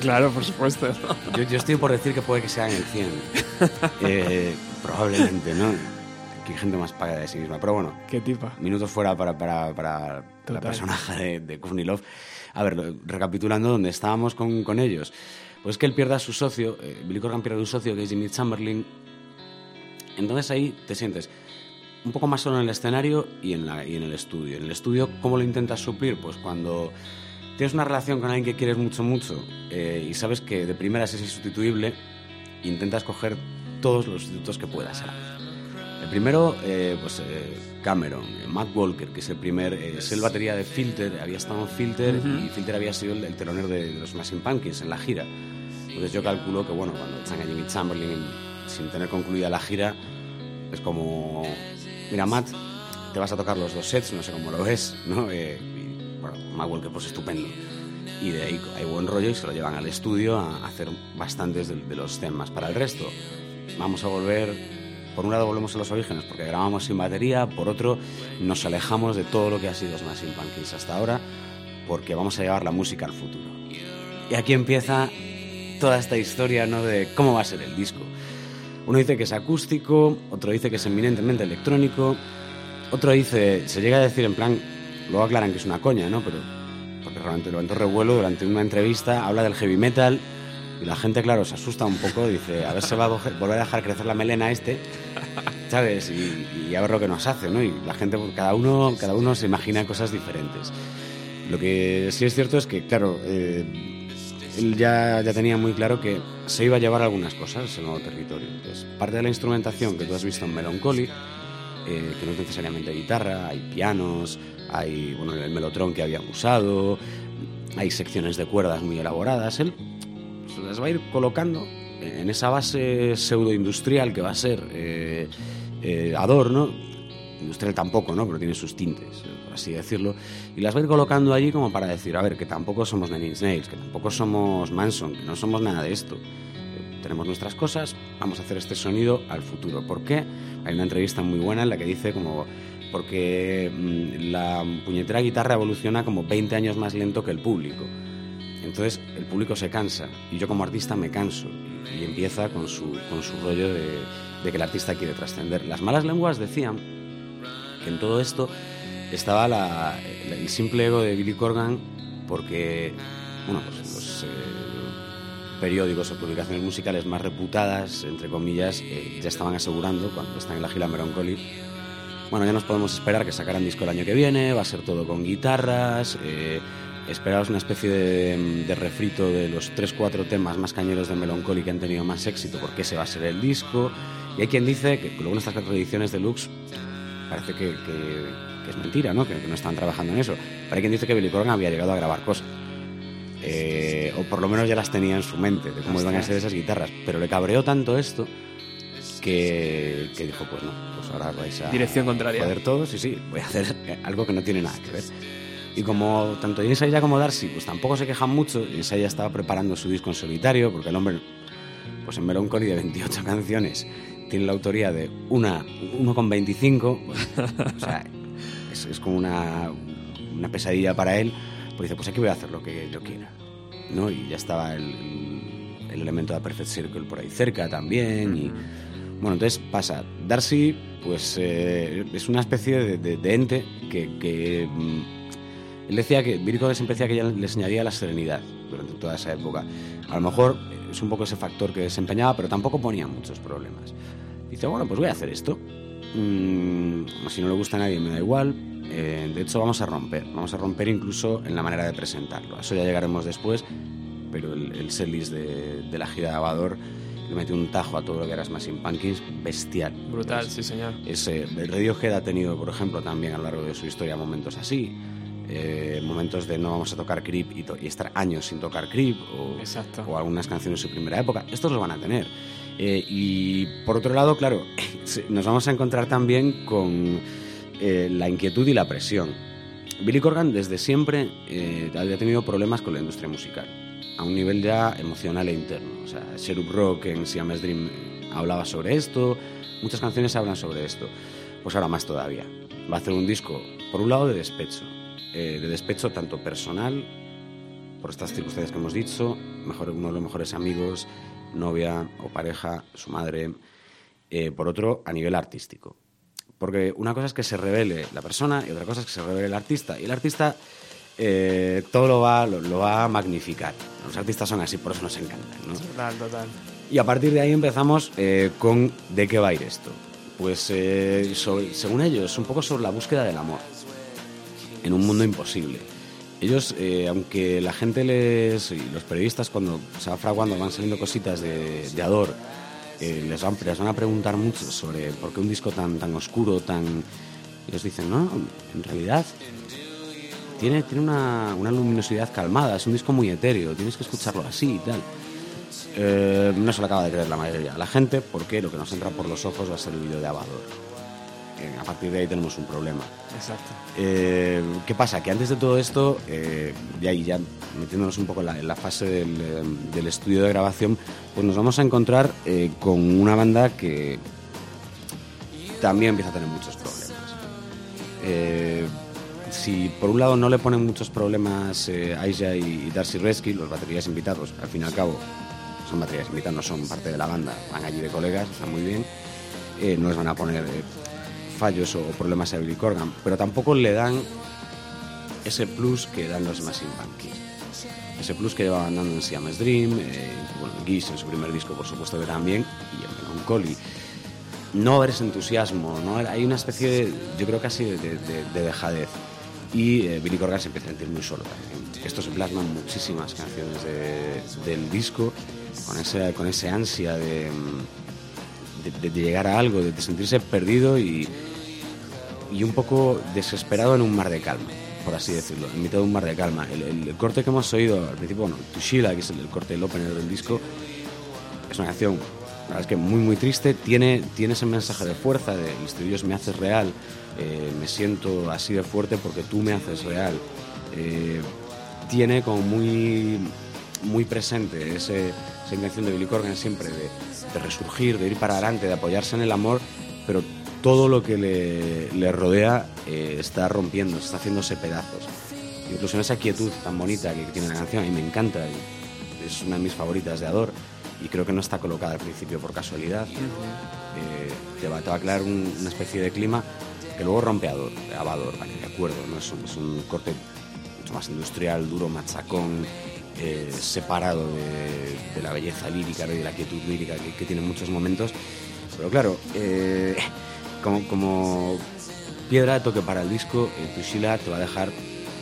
claro, por supuesto. Yo, yo estoy por decir que puede que sea en el 100. Eh, probablemente, ¿no? Que hay gente más paga de sí misma. Pero bueno, Qué tipa. minutos fuera para, para, para la personaje de, de Love. A ver, recapitulando donde estábamos con, con ellos. Pues que él pierda a su socio, eh, Billy Corgan pierde a un socio que es Jimmy Chamberlain. Entonces ahí te sientes un poco más solo en el escenario y en, la, y en el estudio. En el estudio, ¿cómo lo intentas suplir? Pues cuando tienes una relación con alguien que quieres mucho, mucho eh, y sabes que de primeras es insustituible, intentas coger todos los sustitutos que puedas. a la vez. El primero, eh, pues eh, Cameron, eh, Matt Walker, que es el primer, es el batería de Filter, había estado en Filter y Filter había sido el, el telonero de, de los Smashing Pumpkins en la gira. Entonces yo calculo que, bueno, cuando echan a Jimmy Chamberlain sin tener concluida la gira, es como, mira Matt, te vas a tocar los dos sets, no sé cómo lo ves, ¿no? Eh, y, bueno, Matt Walker, pues estupendo. Y de ahí hay buen rollo y se lo llevan al estudio a hacer bastantes de, de los temas. Para el resto, vamos a volver, por un lado volvemos a los orígenes porque grabamos sin batería, por otro nos alejamos de todo lo que ha sido Smashing Pumpkins hasta ahora porque vamos a llevar la música al futuro. Y aquí empieza toda esta historia ¿no? de cómo va a ser el disco. Uno dice que es acústico, otro dice que es eminentemente electrónico, otro dice, se llega a decir en plan, luego aclaran que es una coña, ¿no? Pero porque realmente levantó revuelo durante una entrevista, habla del heavy metal, Y la gente, claro, se asusta un poco, dice, a ver si va a volver a dejar crecer la melena este, ¿sabes? Y, y a ver lo que nos hace, ¿no? Y la gente, pues, cada uno, cada uno se imagina cosas diferentes. Lo que sí es cierto es que, claro, eh, él ya, ya tenía muy claro que se iba a llevar algunas cosas el nuevo territorio. Entonces, parte de la instrumentación que tú has visto en Melancholy, eh, que no es necesariamente guitarra, hay pianos, hay bueno, el melotron que habían usado, hay secciones de cuerdas muy elaboradas. Él pues, las va a ir colocando en esa base pseudo-industrial que va a ser eh, eh, Adorno, industrial tampoco, ¿no? Pero tiene sus tintes, así decirlo, y las va a ir colocando allí como para decir, a ver, que tampoco somos Nine Inch Nails, que tampoco somos Manson, que no somos nada de esto. Eh, Tenemos nuestras cosas, vamos a hacer este sonido al futuro. ¿Por qué? Hay una entrevista muy buena en la que dice como porque mm, la puñetera guitarra evoluciona como 20 años más lento que el público. Entonces el público se cansa y yo como artista me canso y empieza con su, con su rollo de, de que el artista quiere trascender. Las malas lenguas decían que en todo esto estaba la- el, simple ego de Billy Corgan porque bueno, pues los eh, periódicos o publicaciones musicales más reputadas, entre comillas, eh, ya estaban asegurando cuando están en la gira Melancholy bueno, ya nos podemos esperar que sacaran disco el año que viene, va a ser todo con guitarras, eh, una especie de, de refrito de los 3-4 temas más cañeros de Melancholy que han tenido más éxito, porque ese va a ser el disco. Y hay quien dice que luego en estas cuatro ediciones deluxe parece que, que- que es mentira, ¿no? Que, que no están trabajando en eso. Pero hay quien dice que Billy Corgan había llegado a grabar cosas. Eh, o por lo menos ya las tenía en su mente, de cómo iban a ser esas guitarras. Pero le cabreó tanto esto que, que dijo, pues no, pues ahora vais a... Dirección contraria. Joder todos, sí, sí, voy a hacer algo que no tiene nada que ver. Y como tanto Insaya como Darcy, pues tampoco se quejan mucho, Insaya estaba preparando su disco en solitario, porque el hombre, pues en Melancholy de 28 <laughs> canciones, tiene la autoría de una, 1,25, o sea, es, es como una, una pesadilla para él, pues dice, pues aquí voy a hacer lo que yo quiera, ¿no? Y ya estaba el, el elemento de Perfect Circle por ahí cerca también, y bueno, entonces pasa, Darcy, pues eh, es una especie de, de- de ente que... que, mm, él decía que, Corgan siempre decía que ella le enseñaría la serenidad durante toda esa época. A lo mejor es un poco ese factor que desempeñaba, pero tampoco ponía muchos problemas. Dice, bueno, pues voy a hacer esto. Mm, si no le gusta a nadie, me da igual. Eh, de hecho, vamos a romper. Vamos a romper incluso en la manera de presentarlo. A eso ya llegaremos después, pero el, el setlist de, de la gira de Abador le metió un tajo a todo lo que era Smashing Pumpkins bestial. Brutal, sí, señor. ese, el Radiohead ha tenido, por ejemplo, también a lo largo de su historia momentos así. eh, momentos de no vamos a tocar Creep y, to- y estar años sin tocar Creep o, Exacto. o algunas canciones de su primera época. Estos lo van a tener. Eh, y por otro lado, claro, <laughs> nos vamos a encontrar también con eh, la inquietud y la presión. Billy Corgan desde siempre eh, había tenido problemas con la industria musical, a un nivel ya emocional e interno. O sea, Sherub Rock en Siamese Dream eh, hablaba sobre esto, muchas canciones hablan sobre esto. Pues ahora más todavía. Va a hacer un disco, por un lado, de despecho. eh, de despecho tanto personal, por estas circunstancias que hemos dicho, mejor, uno de los mejores amigos, novia o pareja, su madre. eh, por otro, a nivel artístico. Porque una cosa es que se revele la persona y otra cosa es que se revele el artista. Y el artista eh, todo lo va, lo, lo va a magnificar. Los artistas son así, por eso nos encantan. ¿no? Total, total. Y a partir de ahí empezamos eh, con ¿de qué va a ir esto? Pues eh, sobre- según ellos, un poco sobre la búsqueda del amor en un mundo imposible. Ellos, eh, aunque la gente les, y los periodistas cuando se va fraguando van saliendo cositas de, de Ador, les, van, les a preguntar mucho sobre por qué un disco tan, tan oscuro, tan... Ellos dicen, no, en realidad tiene, tiene una, una luminosidad calmada, es un disco muy etéreo, tienes que escucharlo así y tal. Eh, no se lo acaba de creer la mayoría de la gente porque lo que nos entra por los ojos va a ser el vídeo de Abador. Eh, a partir de ahí tenemos un problema. Exacto. Eh, ¿Qué pasa? Que antes de todo esto, eh, y ahí ya metiéndonos un poco en la, en la fase del, eh, del estudio de grabación, pues nos vamos a encontrar eh, con una banda que también empieza a tener muchos problemas. Si por un lado no le ponen muchos problemas Aisha y, Darcy Resky, los baterías invitados, al fin y al cabo son baterías invitados, no son parte de la banda, van allí de colegas, están muy bien, no les van a poner fallos o problemas a Billy Corgan, pero tampoco le dan ese plus que dan los Smashing Pumpkins. ese plus que llevaban dando en Siamese Dream, eh, bueno, en Gish en su primer disco, por supuesto que también, y en Melancholy. No haber ese entusiasmo, ¿no? hay una especie, de, yo creo casi de, de, de- de dejadez. Y eh, Billy Corgan se empieza a sentir muy solo también. Esto se plasma en muchísimas canciones de- del disco, con ese, con ese ansia de, mm, de- llegar a algo, de sentirse perdido y, y un poco desesperado en un mar de calma, por así decirlo, en mitad de un mar de calma. El, corte que hemos oído al principio, bueno, Tushila, que es el, el corte, el opener del disco, es una canción, la verdad es que muy, muy triste, tiene, tiene ese mensaje de fuerza, de el estribillo es me haces real, eh, me siento así de fuerte porque tú me haces real. Eh, tiene como muy, muy presente ese, esa intención de Billy Corgan siempre de resurgir, de ir para adelante, de apoyarse en el amor, pero todo lo que le, le rodea eh, está rompiendo, está haciéndose pedazos. Incluso en esa quietud tan bonita que tiene la canción, a mí me encanta, es una de mis favoritas de Ador, y creo que no está colocada al principio por casualidad. Eh, te, va, te va a crear un- una especie de clima que luego rompe Ador, Abador, vale, de acuerdo, ¿no? es, un, es un corte mucho más industrial, duro, machacón, eh, separado de, de la belleza lírica y de la quietud lírica que, que tiene en muchos momentos. Pero claro, eh, como, como piedra de toque para el disco, eh, Tushila te va a dejar,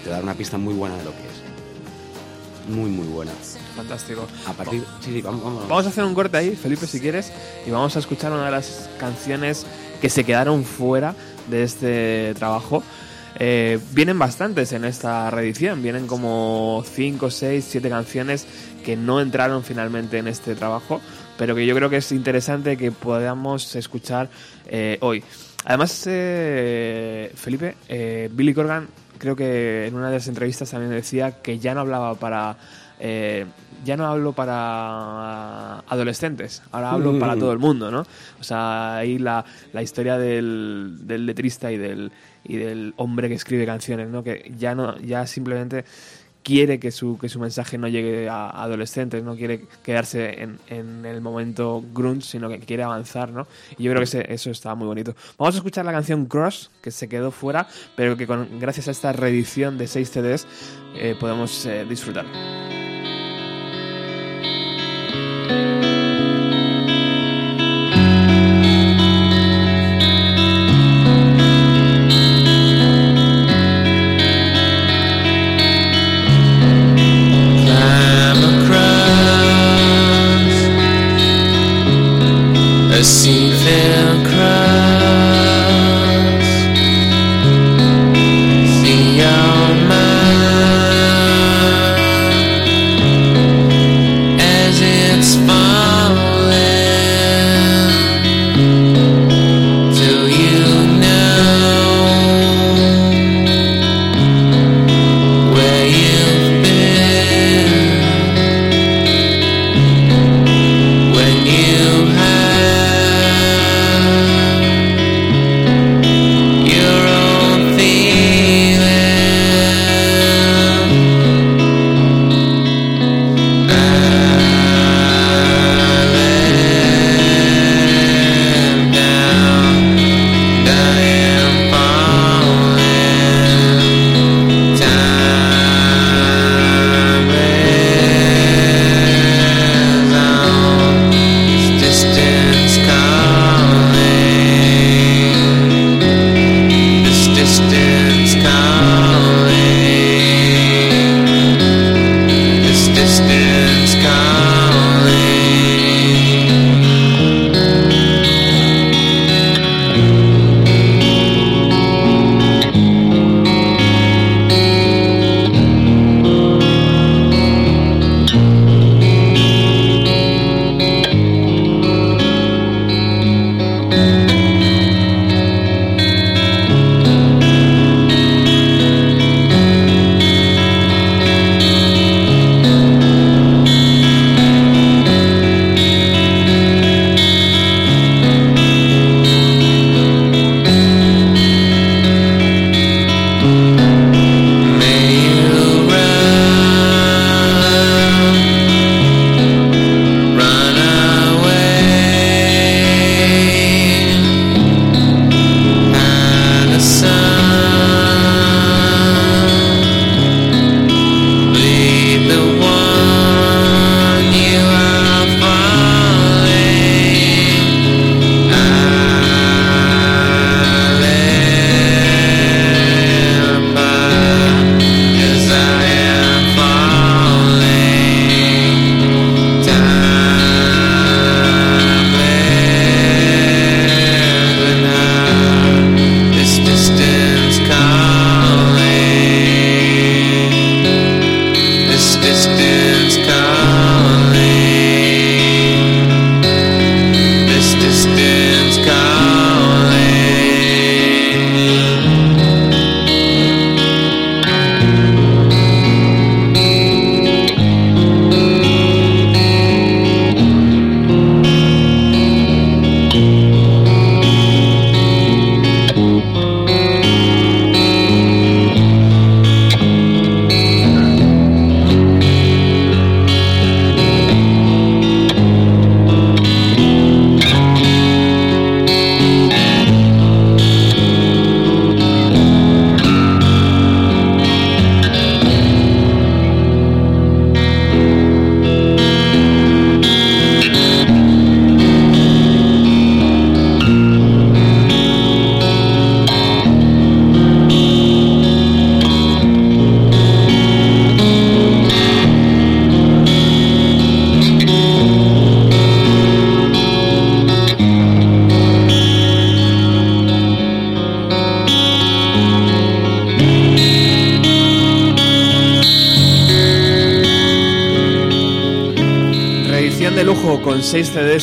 te va a dar una pista muy buena de lo que es. Muy, muy buena. Fantástico. A partir. Sí, sí, vamos, vamos. Vamos a hacer un corte ahí, Felipe, si quieres, y vamos a escuchar una de las canciones que se quedaron fuera de este trabajo. Eh, vienen bastantes en esta reedición, vienen como 5, 6, 7 canciones que no entraron finalmente en este trabajo, pero que yo creo que es interesante que podamos escuchar eh, hoy. Además, eh, Felipe, eh, Billy Corgan creo que en una de las entrevistas también decía que ya no hablaba para eh, ya no hablo para adolescentes, ahora hablo Mm. para todo el mundo, ¿no? O sea, ahí la, la historia del, del letrista y del, y del hombre que escribe canciones, ¿no? Que ya no, ya simplemente quiere que su, que su mensaje no llegue a adolescentes, no quiere quedarse en, en el momento grunge, sino que quiere avanzar, ¿no? Y yo creo que eso está muy bonito. Vamos a escuchar la canción Cross, que se quedó fuera, pero que con, gracias a esta reedición de 6 CDs eh, podemos eh, disfrutar.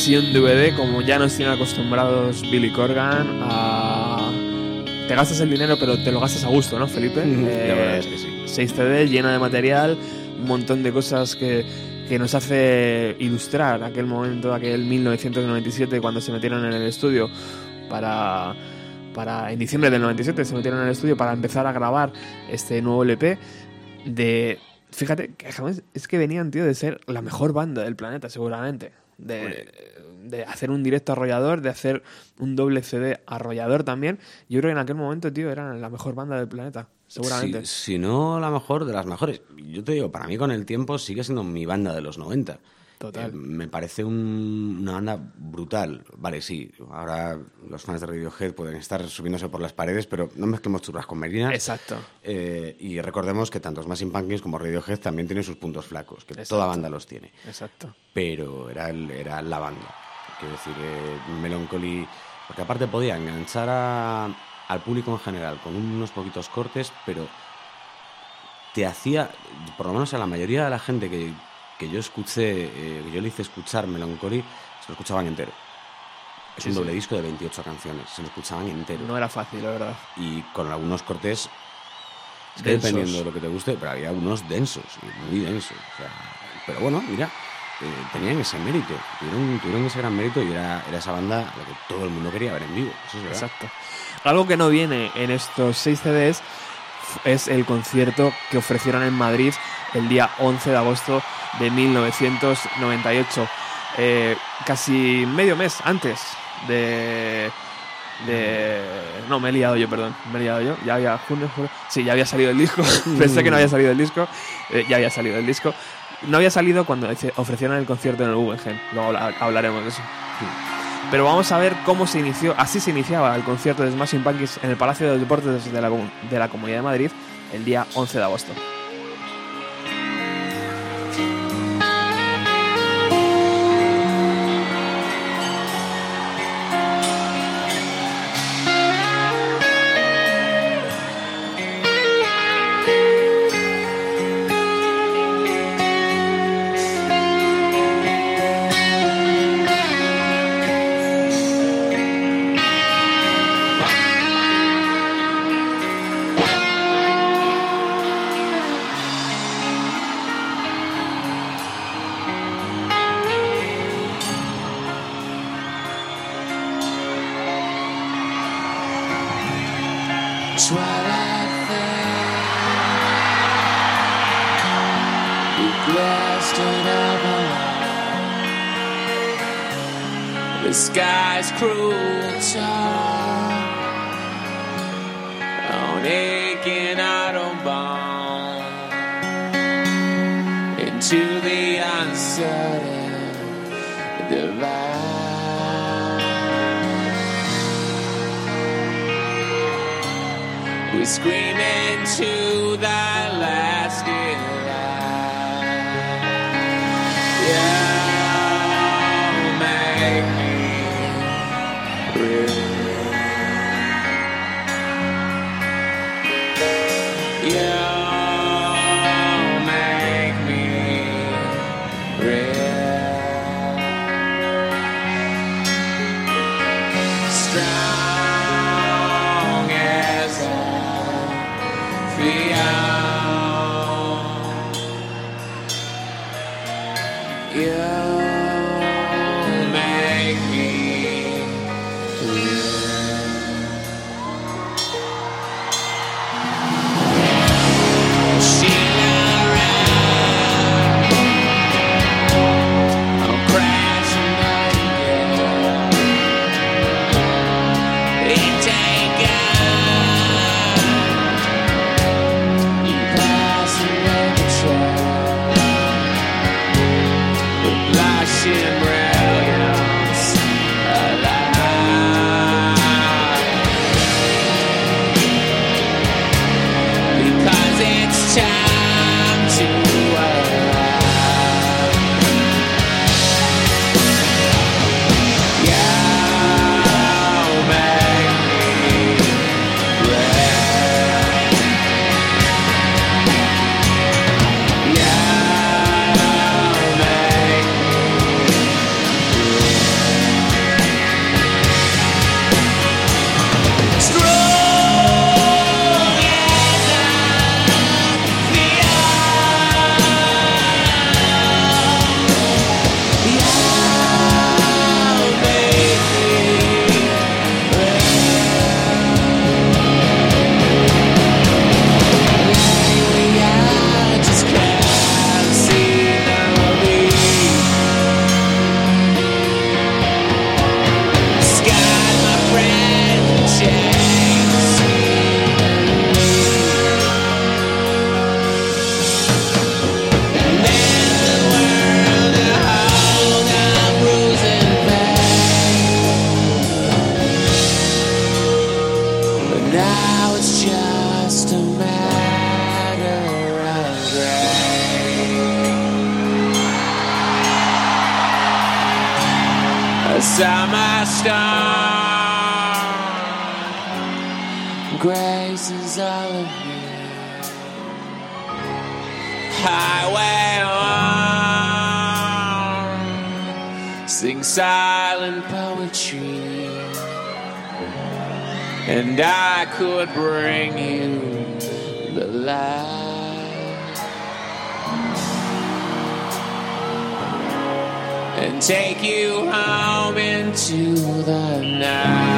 6 CDs y un DVD, como ya nos tienen acostumbrados Billy Corgan a... Te gastas el dinero, pero te lo gastas a gusto, ¿no, Felipe? Mm, Eh, la verdad es que sí. 6 CDs, llena de material, un montón de cosas que, que nos hace ilustrar aquel momento, aquel 1997, cuando se metieron en el estudio para, para... En diciembre del 97 se metieron en el estudio para empezar a grabar este nuevo LP de... Fíjate, es que venían, tío, de ser la mejor banda del planeta, seguramente. De, de hacer un directo arrollador, de hacer un doble CD arrollador también. Yo creo que en aquel momento, tío, eran la mejor banda del planeta, seguramente. Si, si no la mejor, de las mejores. Yo te digo, para mí con el tiempo sigue siendo mi banda de los 90. Total. Eh, me parece un- una banda brutal. Vale, sí, ahora los fans de Radiohead pueden estar subiéndose por las paredes, pero no mezclemos churras con merinas. Exacto. Eh, y recordemos que tanto Smashing Pumpkins como Radiohead también tienen sus puntos flacos, que Exacto. toda banda los tiene. Exacto. Pero era, el- era la banda. Quiero decir, eh, Melancholy... Porque aparte podía enganchar a- al público en general con unos poquitos cortes, pero te hacía, por lo menos a la mayoría de la gente que, que yo escuché, eh, que yo le hice escuchar Melancholy, se lo escuchaban entero. Es Sí, un sí. doble disco de 28 canciones, se lo escuchaban entero. No era fácil, la verdad. Y con algunos cortes, Densos. dependiendo de lo que te guste, pero había unos densos, muy densos. o sea, pero bueno, mira, eh, tenían ese mérito, tuvieron, ese gran mérito y era, esa banda la que todo el mundo quería ver en vivo. Eso es. Exacto. Algo que no viene en estos 6 CDs es el concierto que ofrecieron en Madrid el día 11 de agosto de 1998. Eh, casi medio mes antes de. No, me he liado yo, perdón. Me he liado yo. Ya había... Junio, Sí, ya había salido el disco. <laughs> Pensé que no había salido el disco. Eh, ya había salido el disco. No había salido cuando ofrecieron el concierto en el Guggenheim. Luego habla- hablaremos de eso. Pero vamos a ver cómo se inició, así se iniciaba el concierto de Smashing Pumpkins en el Palacio de los Deportes de la, de la Comunidad de Madrid el día 11 de agosto. It's what I think. We blasted up alone. The sky's cruel tall. On aching Autobahn. Into the uncertain divine. We scream into the last and I could bring you the light and take you home into the night.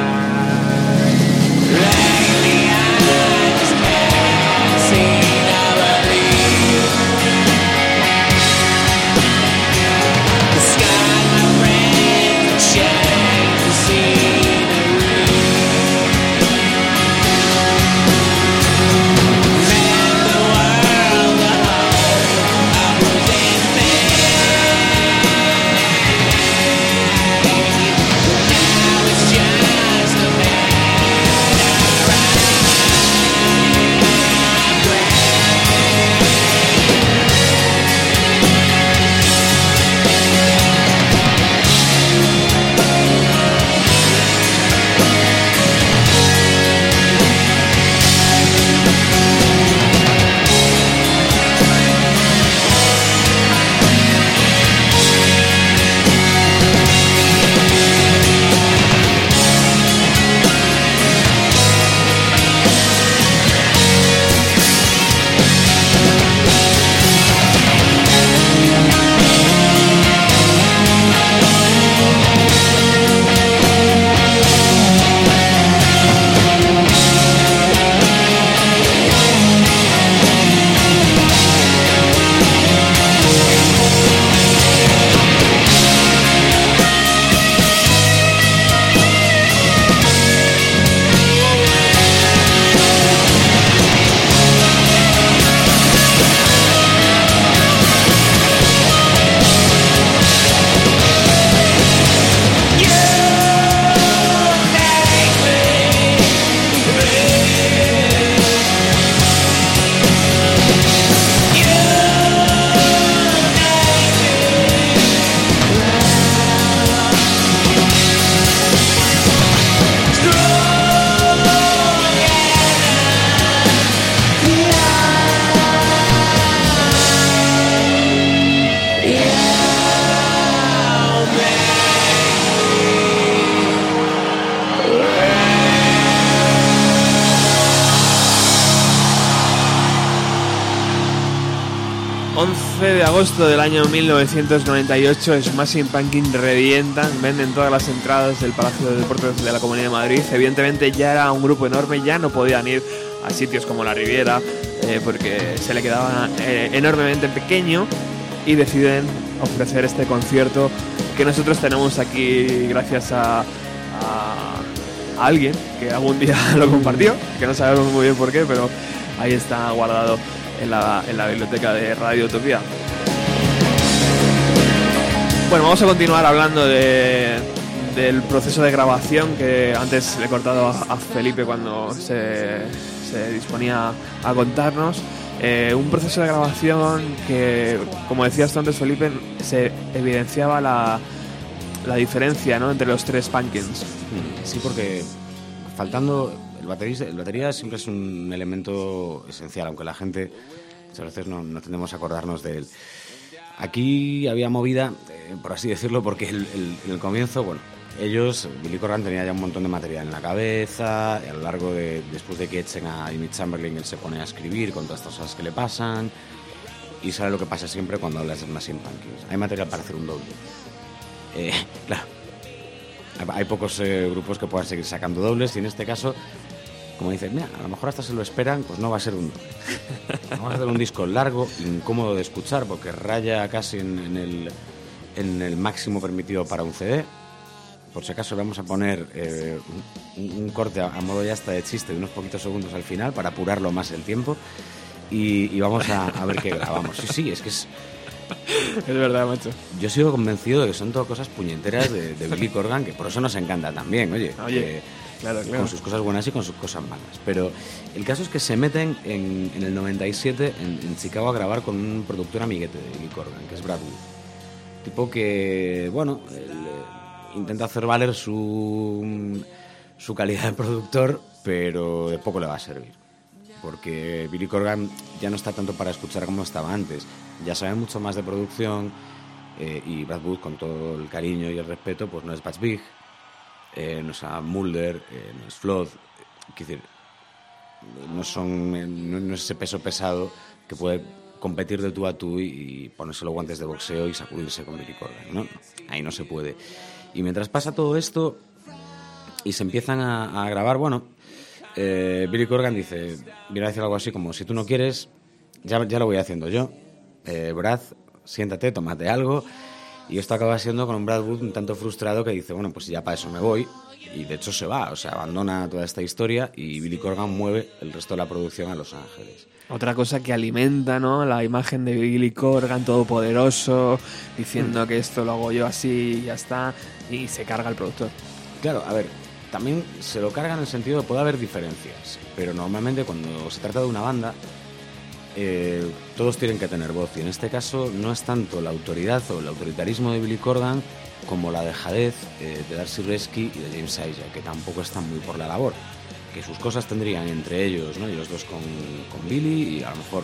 Agosto del año 1998, Smashing Pumpkins revientan, venden todas las entradas del Palacio de Deportes de la Comunidad de Madrid. Evidentemente ya era un grupo enorme, ya no podían ir a sitios como la Riviera eh, porque se le quedaba eh, enormemente pequeño y deciden ofrecer este concierto que nosotros tenemos aquí gracias a, alguien que algún día <laughs> lo compartió, que no sabemos muy bien por qué, pero ahí está guardado en la, en la biblioteca de Radio Utopía. Bueno, vamos a continuar hablando de- del proceso de grabación que antes le he cortado a, a Felipe cuando se, se disponía a contarnos. Eh, un proceso de grabación que, como decías tú antes, Felipe, se evidenciaba la, la diferencia ¿no? entre los tres Pumpkins. Sí, porque faltando el baterista, el batería siempre es un elemento esencial, aunque la gente muchas veces no, no tendemos a acordarnos de él. Aquí había movida, por así decirlo, porque el- el- en el comienzo, bueno, ellos, Billy Corgan tenía ya un montón de material en la cabeza, a lo largo de, después de que echen a Amy Chamberlain, él se pone a escribir con todas estas cosas que le pasan, y sabe lo que pasa siempre cuando hablas de Smashing Pumpkins. Hay material para hacer un doble. Eh, <laughs> claro, hay- pocos eh, grupos que puedan seguir sacando dobles y en este caso, como dices, mira, a lo mejor hasta se lo esperan, pues no va a ser un doble. <laughs> Vamos a hacer un disco largo, incómodo de escuchar porque raya casi en, en el, en el máximo permitido para un CD. por si acaso vamos a poner eh, un, un corte a, a modo ya hasta de chiste de unos poquitos segundos al final para apurarlo más el tiempo y, y vamos a, a ver qué <laughs> grabamos. Sí, sí, es que es, Es verdad, macho. yo sigo convencido de que son todas cosas puñeteras de, de Billy Corgan, que por eso nos encanta también, oye. <laughs> Oye, que- claro, claro. Con sus cosas buenas y con sus cosas malas. Pero el caso es que se meten en, en el 97 en, en Chicago a grabar con un productor amiguete de Billy Corgan, que es Brad Wood. Tipo que, bueno, eh, intenta hacer valer su, calidad de productor, pero de poco le va a servir. Porque Billy Corgan ya no está tanto para escuchar como estaba antes. Ya sabe mucho más de producción eh, y Brad Wood, con todo el cariño y el respeto, pues no es Butch Big, eh, no es Mulder, no es Flood. Quiero decir, no, son, no, no es ese peso pesado que puede competir de tú a tú y, ponerse los guantes de boxeo y sacudirse con Billy Corgan, ¿no? Ahí no se puede. Y mientras pasa todo esto y se empiezan a, grabar, bueno, eh, Billy Corgan dice, viene a decir algo así como, si tú no quieres, ya, ya lo voy haciendo yo. Eh, Brad, siéntate, tómate algo. Y esto acaba siendo con un Brad Wood un tanto frustrado que dice, bueno, pues ya para eso me voy. Y de hecho se va, o sea, abandona toda esta historia y Billy Corgan mueve el resto de la producción a Los Ángeles. Otra cosa que alimenta, ¿no? La imagen de Billy Corgan todopoderoso, diciendo que esto lo hago yo así y ya está, y se carga el productor. Claro, a ver, también se lo cargan en el sentido de puede haber diferencias, pero normalmente cuando se trata de una banda, eh, todos tienen que tener voz. Y en este caso no es tanto la autoridad o el autoritarismo de Billy Corgan como la dejadez eh, de Darcy Resky y de James Aya, que tampoco están muy por la labor. Que sus cosas tendrían entre ellos, ¿no? ellos dos con, con Billy, y a lo mejor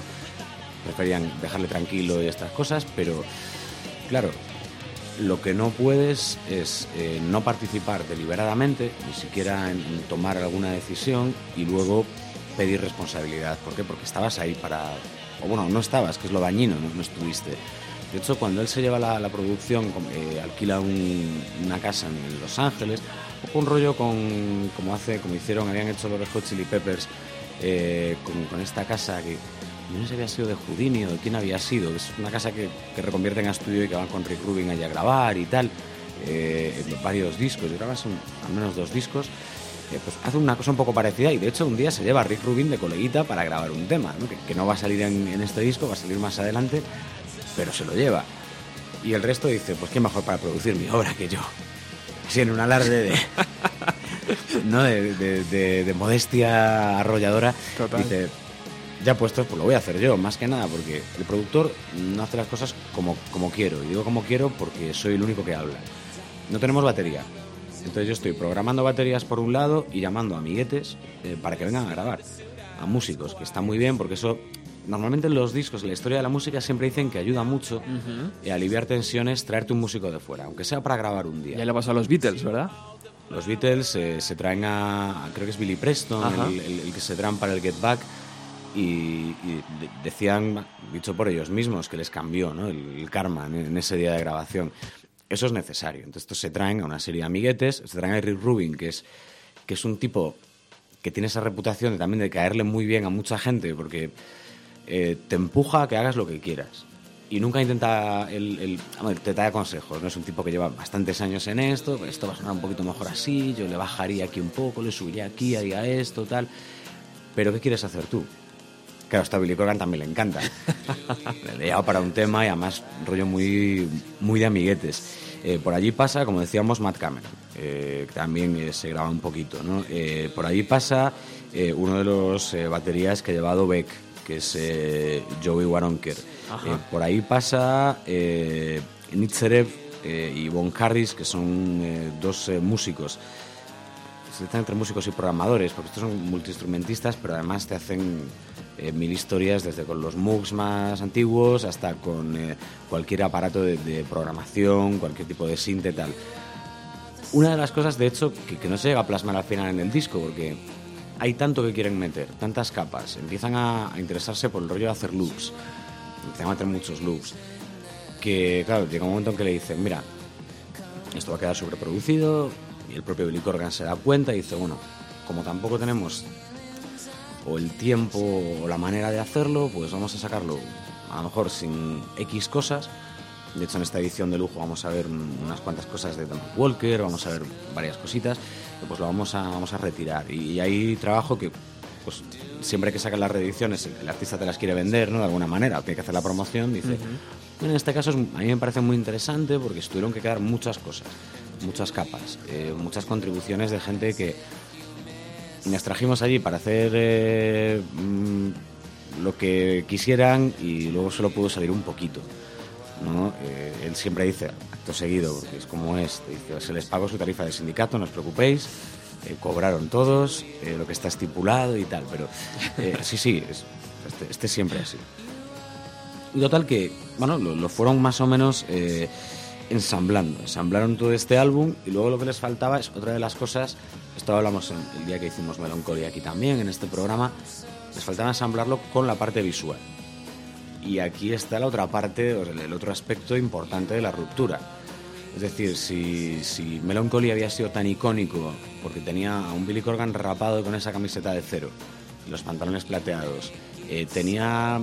preferían dejarle tranquilo y estas cosas, pero claro, lo que no puedes es eh, no participar deliberadamente, ni siquiera en, en tomar alguna decisión y luego pedir responsabilidad. ¿Por qué? Porque estabas ahí para... O bueno, no estabas, que es lo dañino, no, no estuviste. De hecho, cuando él se lleva la, la producción, eh, alquila un- una casa en Los Ángeles, un rollo con, como hace, como hicieron, habían hecho los Hot Chili Peppers eh, con, esta casa que yo no sé había sido de Houdini o de quién había sido. Es una casa que, que reconvierten a estudio y que van con Rick Rubin allá a grabar y tal. Eh, varios discos, yo son al menos dos discos. Eh, pues hace una cosa un poco parecida y de hecho un día se lleva a Rick Rubin de coleguita para grabar un tema, que no va a salir en, en este disco, va a salir más adelante, pero se lo lleva. Y el resto dice, pues qué mejor para producir mi obra que yo. <laughs> Así en un alarde de, ¿no? de, de- de- de modestia arrolladora, Total. dice, ya puestos, pues lo voy a hacer yo, más que nada, porque el productor no hace las cosas como, como quiero. Y digo como quiero porque soy el único que habla. No tenemos batería. Entonces yo estoy programando baterías por un lado y llamando a amiguetes eh, para que vengan a grabar. A músicos, que está muy bien porque eso... Normalmente en los discos, en la historia de la música, siempre dicen que ayuda mucho eh, a aliviar tensiones traerte un músico de fuera, aunque sea para grabar un día. Ya le pasó a los Beatles, ¿verdad? Los Beatles eh, se traen a, creo que es Billy Preston, el, el- el que se traen para el Get Back, y, y de- decían, dicho por ellos mismos, que les cambió ¿no? el, el karma en, en ese día de grabación. Eso es necesario. Entonces estos se traen a una serie de amiguetes, se traen a Rick Rubin, que es, que es un tipo que tiene esa reputación de, también de caerle muy bien a mucha gente, porque eh, te empuja a que hagas lo que quieras. Y nunca intenta, el, el- a ver, te da consejos, ¿no? Es un tipo que lleva bastantes años en esto, pues esto va a sonar un poquito mejor así, yo le bajaría aquí un poco, le subiría aquí, haría esto, tal. Pero ¿qué quieres hacer tú? Claro, hasta Billy Corgan también le encanta. <laughs> le he llevado para un tema y además rollo muy, muy de amiguetes. Eh, por allí pasa, como decíamos, Matt Cameron, eh, que también eh, se graba un poquito. ¿no? Por allí pasa uno de los baterías que ha llevado Beck, que es eh, Joey Waronker. Eh, por ahí pasa eh, Nitzerev eh, y Von Harris, que son dos músicos se están entre músicos y programadores, porque estos son multiinstrumentistas, pero además te hacen mil historias, desde con los MOOCs más antiguos hasta con cualquier aparato de, de programación, cualquier tipo de sinte tal. Una de las cosas, de hecho, que, que no se llega a plasmar al final en el disco, porque hay tanto que quieren meter, tantas capas, empiezan a, a interesarse por el rollo de hacer loops, empiezan a meter muchos loops, que claro, llega un momento en que le dicen, mira, esto va a quedar sobreproducido y el propio Billy Corgan se da cuenta y dice, bueno, como tampoco tenemos o el tiempo o la manera de hacerlo, pues vamos a sacarlo a lo mejor sin X cosas, De hecho, en esta edición de lujo vamos a ver un- unas cuantas cosas de Donald Walker, vamos a ver varias cositas, pues lo vamos a, vamos a retirar. Y, hay trabajo que, pues siempre que sacan las reediciones, el, artista te las quiere vender, ¿no? De alguna manera, tiene que hacer la promoción, dice... Bueno, en este caso a mí me parece muy interesante porque se tuvieron que quedar muchas cosas, muchas capas, eh, muchas contribuciones de gente que nos trajimos allí para hacer eh, mm, lo que quisieran y luego solo pudo salir un poquito. ¿no? Eh, él siempre dice, acto seguido, porque es como es, se les pagó su tarifa de sindicato, no os preocupéis, eh, cobraron todos, eh, lo que está estipulado y tal, pero eh, sí, sí, es, este, este siempre así. Y total que, bueno, lo, lo fueron más o menos eh, ensamblando. Ensamblaron todo este álbum y luego lo que les faltaba es otra de las cosas, esto hablamos en- el día que hicimos Melancolía aquí también, en este programa, les faltaba ensamblarlo con la parte visual. Y aquí está la otra parte, el otro aspecto importante de la ruptura. Es decir, si, si Melancholy había sido tan icónico porque tenía a un Billy Corgan rapado con esa camiseta de cero, los pantalones plateados, eh, tenía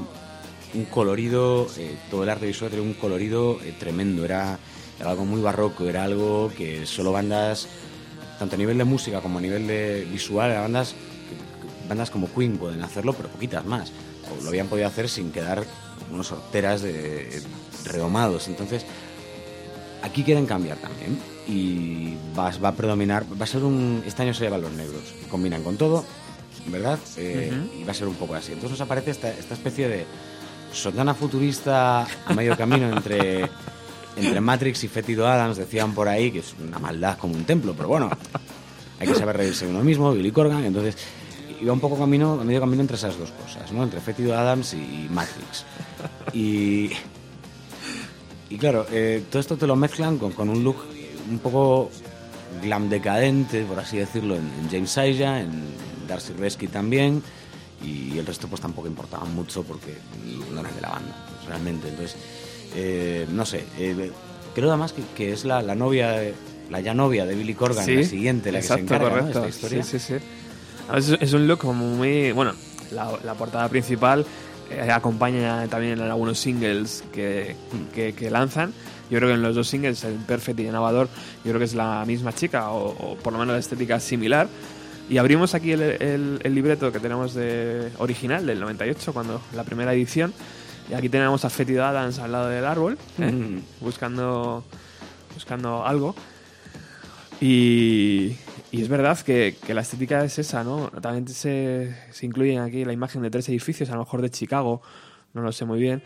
un colorido, eh, todo el arte visual tenía un colorido eh, tremendo, era, algo muy barroco, era algo que solo bandas, tanto a nivel de música como a nivel de visual, eran bandas, bandas como Queen pueden hacerlo, pero poquitas más. O lo habían podido hacer sin quedar unos horteras de, redomados. Entonces, aquí quieren cambiar también. Y va, va a predominar, va a ser un. Este año se llevan los negros. Combinan con todo, ¿verdad? Eh, Y va a ser un poco así. Entonces nos aparece esta, esta especie de sotana futurista a medio camino entre, entre Matrix y Fétido Adams, decían por ahí, que es una maldad como un templo, pero bueno, hay que saber reírse de uno mismo, Billy Corgan, entonces iba un poco camino, a medio camino entre esas dos cosas, ¿no? Entre Fétido Adams y Matrix. Y, y claro, eh, todo esto te lo mezclan con, con un look un poco glam decadente, por así decirlo, en, en James Aya, en Darcy Resky también, y el resto pues tampoco importaba mucho porque no eran de la banda, pues, realmente. Entonces, eh, no sé, eh, creo además que, que es la, la novia, la ya novia de Billy Corgan, la siguiente, la que se exacto, encarga ¿no? de correcto. esta historia. Sí, sí, sí. Es, es un look como muy. Bueno, la, la portada principal eh, acompaña también en algunos singles que, que, que lanzan. Yo creo que en los dos singles, el Perfect y Innovador, yo creo que es la misma chica, o, o por lo menos la estética es similar. Y abrimos aquí el, el- el libreto que tenemos de original del 98, cuando la primera edición. Y aquí tenemos a Fetid Adams al lado del árbol, ¿eh? Mm. buscando, buscando algo. Y, y es verdad que, que la estética es esa, ¿no? También se, se incluye aquí la imagen de tres edificios, a lo mejor de Chicago, no lo sé muy bien.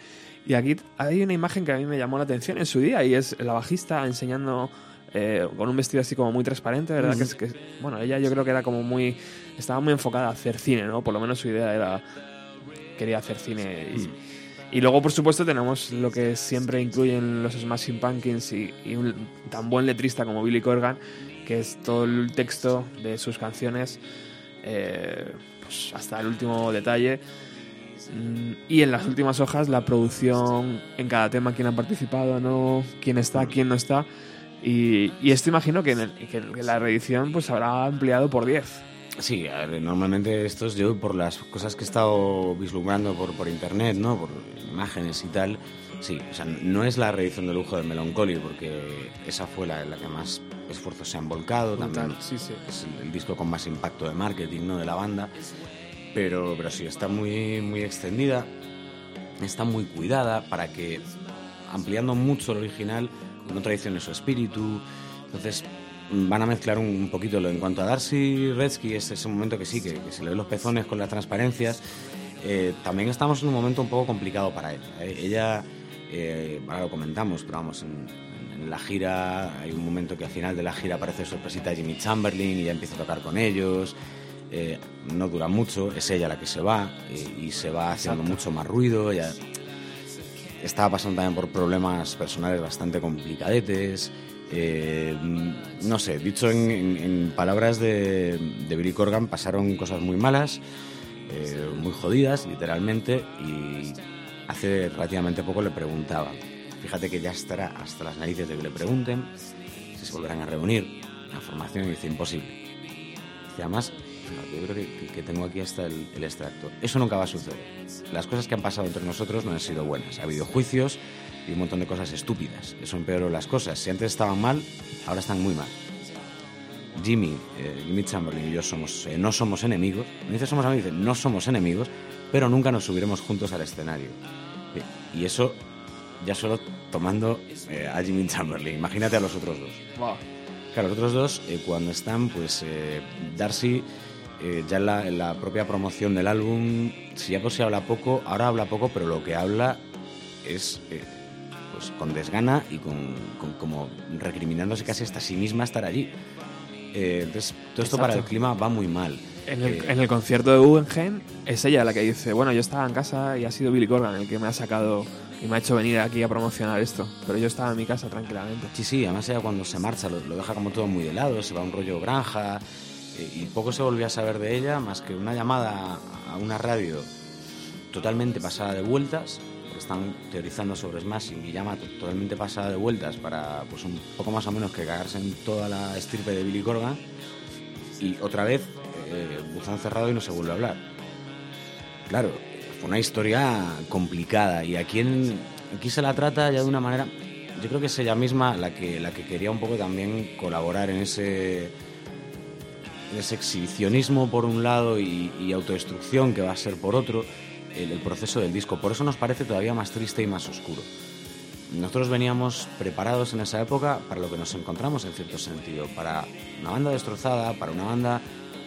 Y aquí hay una imagen que a mí me llamó la atención en su día y es la bajista enseñando eh, con un vestido así como muy transparente, ¿verdad? que es que, bueno, ella yo creo que era como muy, estaba muy enfocada a hacer cine, ¿no? Por lo menos su idea era, quería hacer cine y, y luego, por supuesto, tenemos lo que siempre incluyen los Smashing Pumpkins y, y un tan buen letrista como Billy Corgan, que es todo el texto de sus canciones eh, pues hasta el último detalle. Mm, Y en las últimas hojas, la producción en cada tema, quién ha participado, no, quién está, quién no está. Y, esto imagino que en, el- que la reedición pues habrá ampliado por 10. Sí, a ver, normalmente estos yo por las cosas que he estado vislumbrando por, por internet, ¿no? Por imágenes y tal, sí, o sea, no es la reedición de lujo de Melancholy porque esa fue la, la que más esfuerzos se han volcado, también sí, sí. es el, disco con más impacto de marketing, ¿no? De la banda, pero, pero sí, está muy, muy extendida, está muy cuidada para que, ampliando mucho el original, no traicione su espíritu, entonces van a mezclar un, un poquito lo en cuanto a Darcy Redsky es ese momento que sí que, que se le ven los pezones con las transparencias Eh, también estamos en un momento un poco complicado para ella ¿eh? ella eh, ahora lo comentamos pero vamos en, en la gira hay un momento que al final de la gira aparece sorpresita Jimmy Chamberlain y ya empieza a tocar con ellos Eh, no dura mucho es ella la que se va eh, y se va haciendo mucho más ruido ya estaba pasando también por problemas personales bastante complicadetes. Eh, no sé, dicho en, palabras de, Billy Corgan, pasaron cosas muy malas, eh, muy jodidas, literalmente, y hace relativamente poco le preguntaba. Fíjate que ya estará hasta las narices de que le pregunten si se volverán a reunir. La formación dice imposible. Y además, yo creo que, que tengo aquí hasta el, el extracto. Eso nunca va a suceder. Las cosas que han pasado entre nosotros no han sido buenas. Ha habido juicios y un montón de cosas estúpidas. Eso empeoró las cosas. Si antes estaban mal, ahora están muy mal. Jimmy, eh, Jimmy Chamberlain y yo somos, eh, no somos enemigos. No dice somos amigos, dice no somos enemigos, pero nunca nos subiremos juntos al escenario. Y eso ya solo tomando eh, a Jimmy Chamberlain. Imagínate a los otros dos. Buah. Claro, los otros dos, eh, cuando están, pues eh, Darcy, eh, ya en la, en la propia promoción del álbum, si ya pues se habla poco, ahora habla poco, pero lo que habla es pues con desgana y con, con- como recriminándose casi hasta sí misma estar allí. Eh, entonces, todo esto para el clima va muy mal. En el, Eh, en el concierto de Guggenheim es ella la que dice, bueno, yo estaba en casa y ha sido Billy Corgan el que me ha sacado y me ha hecho venir aquí a promocionar esto, pero yo estaba en mi casa tranquilamente. Sí, sí, además ella cuando se marcha lo, lo deja como todo muy de lado, se va a un rollo granja eh, y poco se volvió a saber de ella más que una llamada a una radio totalmente pasada de vueltas, están teorizando sobre Smashing y llama to- totalmente pasada de vueltas para pues un poco más o menos que cagarse en toda la estirpe de Billy Corgan y otra vez eh, buzón cerrado y no se vuelve a hablar. Claro, fue una historia complicada y aquí, en- aquí se la trata ya de una manera. Yo creo que es ella misma la que, la que quería un poco también colaborar en ese, en ese exhibicionismo por un lado y, y autodestrucción que va a ser por otro el, proceso del disco. Por eso nos parece todavía más triste y más oscuro. Nosotros veníamos preparados en esa época para lo que nos encontramos en cierto sentido, para una banda destrozada, para una banda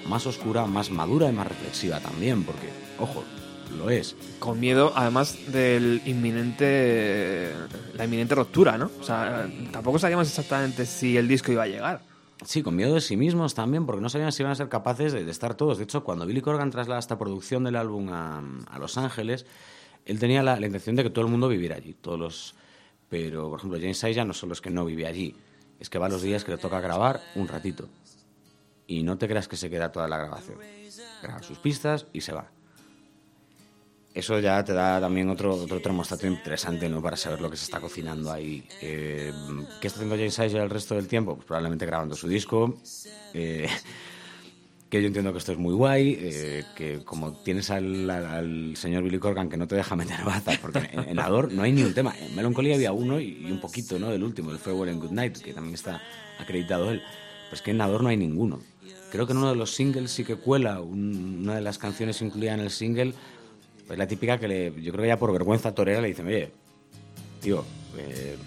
más oscura, más madura y más reflexiva también, porque, ojo, lo es. Con miedo, además del inminente, la inminente ruptura, ¿no? O sea, tampoco sabíamos exactamente si el disco iba a llegar. Sí, con miedo de sí mismos también, porque no sabían si iban a ser capaces de, estar todos. De hecho, cuando Billy Corgan traslada esta producción del álbum a, a Los Ángeles, él tenía la, intención de que todo el mundo viviera allí, todos los... Pero, por ejemplo, James Aya no solo es que no vive allí, es que va los días que le toca grabar un ratito. Y no te creas que se queda toda la grabación. Graba sus pistas y se va. Eso ya te da también otro, otro termostato interesante ¿no? para saber lo que se está cocinando ahí. Eh, ¿Qué está haciendo James Iyer el resto del tiempo? Pues probablemente grabando su disco. eh, <laughs> que yo entiendo que esto es muy guay, eh, que como tienes al, señor Billy Corgan que no te deja <laughs> meter baza, porque en, en Ador no hay ni un tema. En Melancholy había uno y, un poquito ¿no? del último, el Farewell and Good Night, que también está acreditado él. Pero es que en Ador no hay ninguno. Creo que en uno de los singles sí que cuela un- una de las canciones incluida en el single, pues la típica que le, yo creo que ya por vergüenza torera le dicen, oye, tío, eh,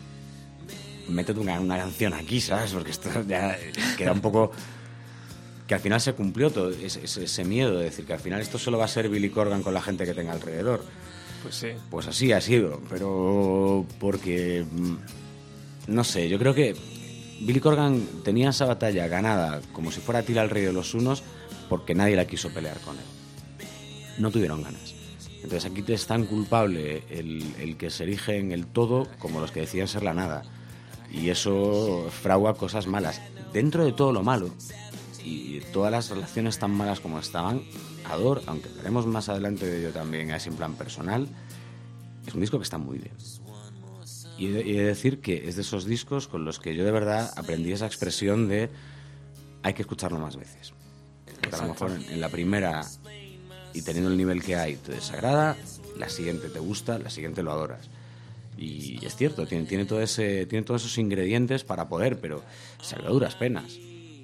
métete una, una canción aquí, ¿sabes? Porque esto ya queda un poco... Que al final se cumplió todo ese, ese- miedo de decir que al final esto solo va a ser Billy Corgan con la gente que tenga alrededor. Pues sí. Pues así ha sido, pero porque mm, no sé, yo creo que Billy Corgan tenía esa batalla ganada como si fuera Tila el rey de los unos porque nadie la quiso pelear con él. No tuvieron ganas. Entonces aquí te es tan culpable el, el que se erige en el todo como los que deciden ser la nada. Y eso fragua cosas malas. Dentro de todo lo malo y todas las relaciones tan malas como estaban, Ador, aunque hablaremos más adelante de ello también, así en plan personal, es un disco que está muy bien. Y he de decir que es de esos discos con los que yo de verdad aprendí esa expresión de hay que escucharlo más veces. Porque a lo mejor en, en la primera y teniendo el nivel que hay te desagrada, la siguiente te gusta, la siguiente lo adoras. Y es cierto, tiene, tiene, todo ese, tiene todos esos ingredientes para poder, pero salió a duras penas.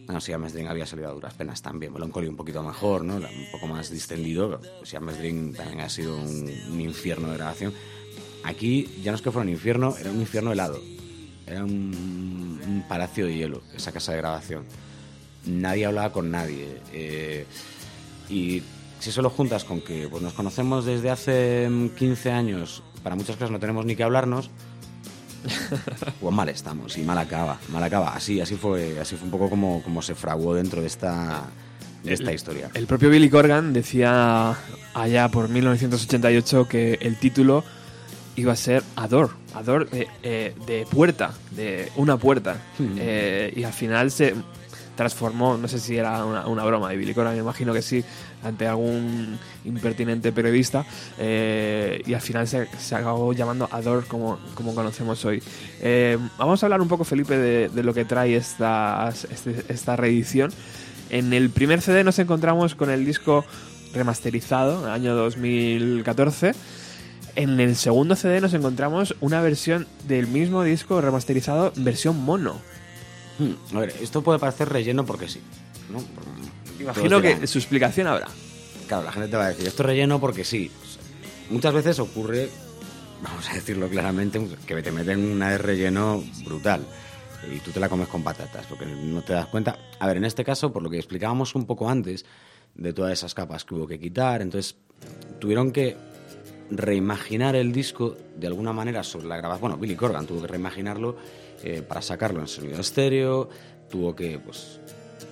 No, Siamese Dream había salido a duras penas también. Melancholy un poquito mejor, ¿no? Un poco más distendido. Siamese Dream también ha sido un, un infierno de grabación. Aquí ya no es que fuera un infierno, era un infierno helado. Era un, un palacio de hielo, esa casa de grabación. Nadie hablaba con nadie. eh, y si eso lo juntas con que pues, nos conocemos desde hace mm, 15 años, para muchas cosas no tenemos ni que hablarnos, <laughs> pues mal estamos y mal acaba, mal acaba. Así, así fue, así fue un poco como, como se fraguó dentro de esta, de esta historia. El propio Billy Corgan decía allá por 1988 que el título iba a ser Ador, Ador de, eh, de puerta, de una puerta. Hmm. Eh, y al final se transformó, no sé si era una, una broma de Billy Corgan, me imagino que sí, ante algún impertinente periodista. eh, y al final se, se acabó llamando Ador como, como conocemos hoy. Eh, vamos a hablar un poco, Felipe, de, de lo que trae esta, este- esta reedición. En el primer CD nos encontramos con el disco remasterizado, año 2014. En el segundo CD nos encontramos una versión del mismo disco remasterizado, versión mono. Hmm, A ver, esto puede parecer relleno porque sí. Imagino que dirán, su explicación habrá. Claro, la gente te va a decir, esto es relleno porque sí. Muchas veces ocurre, vamos a decirlo claramente, que te meten una de relleno brutal. Y tú te la comes con patatas, porque no te das cuenta. A ver, en este caso, por lo que explicábamos un poco antes, de todas esas capas que hubo que quitar, entonces tuvieron que reimaginar el disco de alguna manera sobre la grabación. Bueno, Billy Corgan tuvo que reimaginarlo eh, para sacarlo en sonido estéreo, tuvo que pues,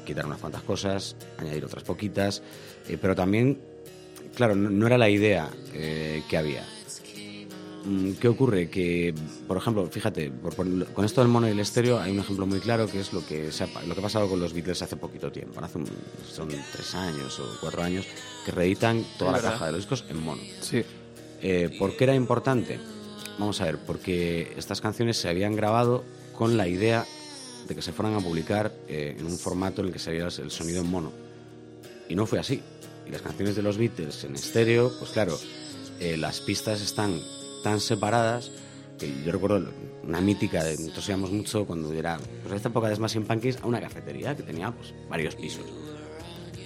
quitar unas cuantas cosas, añadir otras poquitas, eh, pero también, claro, no, no era la idea eh, que había. Mm, ¿Qué ocurre? Que, por ejemplo, fíjate, por- por- con esto del mono y el estéreo hay un ejemplo muy claro que es lo que, se ha, lo que ha pasado con los Beatles hace poquito tiempo, hace un- son tres años o cuatro años, que reeditan toda la caja de los discos en mono. Sí. Eh, ¿Por qué era importante? Vamos a ver, porque estas canciones se habían grabado con la idea de que se fueran a publicar eh, en un formato en el que se viera el sonido en mono. Y no fue así. Y las canciones de los Beatles en estéreo, pues claro, eh, las pistas están tan separadas que yo recuerdo una mítica, de, nosotros íbamos mucho cuando era, pues en esta época de Smashing Pumpkins, a una cafetería que tenía pues varios pisos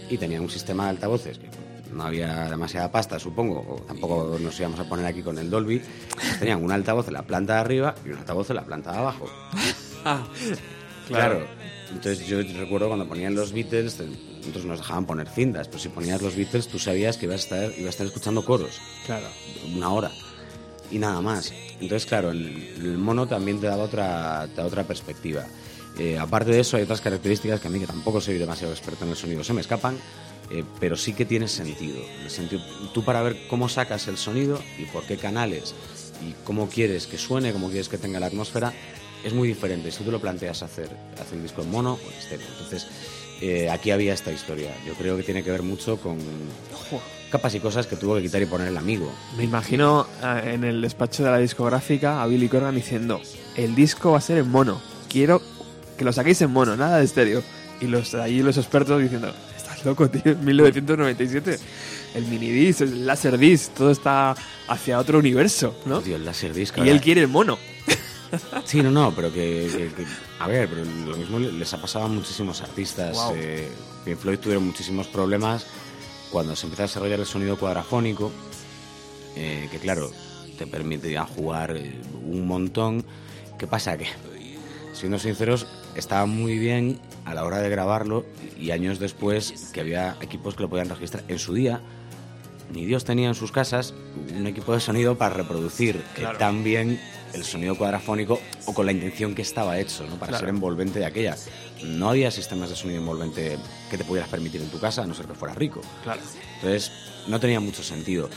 y tenía un sistema de altavoces que no había demasiada pasta, supongo, o tampoco nos íbamos a poner aquí con el Dolby. pues tenían un altavoz en la planta de arriba y un altavoz en la planta de abajo. <laughs> Claro. Entonces yo recuerdo cuando ponían los Beatles, nosotros nos dejaban poner cintas, pero si ponías los Beatles tú sabías que ibas a estar, ibas a estar escuchando coros Claro. una hora y nada más. Entonces, claro, el, el mono también te daba otra, te da otra perspectiva. Eh, aparte de eso, hay otras características que a mí, que tampoco soy demasiado experto en el sonido, se me escapan, eh, pero sí que tiene sentido. El sentido. Tú para ver cómo sacas el sonido y por qué canales y cómo quieres que suene, cómo quieres que tenga la atmósfera, es muy diferente si tú lo planteas hacer, hacer un disco en mono o en estéreo. Entonces, eh, aquí había esta historia. Yo creo que tiene que ver mucho con capas y cosas que tuvo que quitar y poner el amigo. Me imagino eh, en el despacho de la discográfica a Billy Corgan diciendo, el disco va a ser en mono, quiero que lo saquéis en mono, nada de estéreo. Y los allí los expertos diciendo, estás loco, tío, 1997. El minidisc, el laserdisc, todo está hacia otro universo, ¿no? Tío, el Laserdisc. Y él quiere el mono. Sí, no, no, pero que, que- que- A ver, pero lo mismo les ha pasado a muchísimos artistas. Guau. Eh, Pink Floyd tuvieron muchísimos problemas cuando se empezó a desarrollar el sonido cuadrafónico, eh, que claro, te permitía jugar eh, un montón. ¿Qué pasa? Que, siendo sinceros, estaba muy bien a la hora de grabarlo y años después que había equipos que lo podían registrar. En su día, ni Dios tenía en sus casas un equipo de sonido para reproducir eh, Claro. tan bien el sonido cuadrafónico o con la intención que estaba hecho, ¿no? para Claro. ser envolvente de aquella. No había sistemas de sonido envolvente que te pudieras permitir en tu casa, a no ser que fueras rico. Claro. Entonces, no tenía mucho sentido.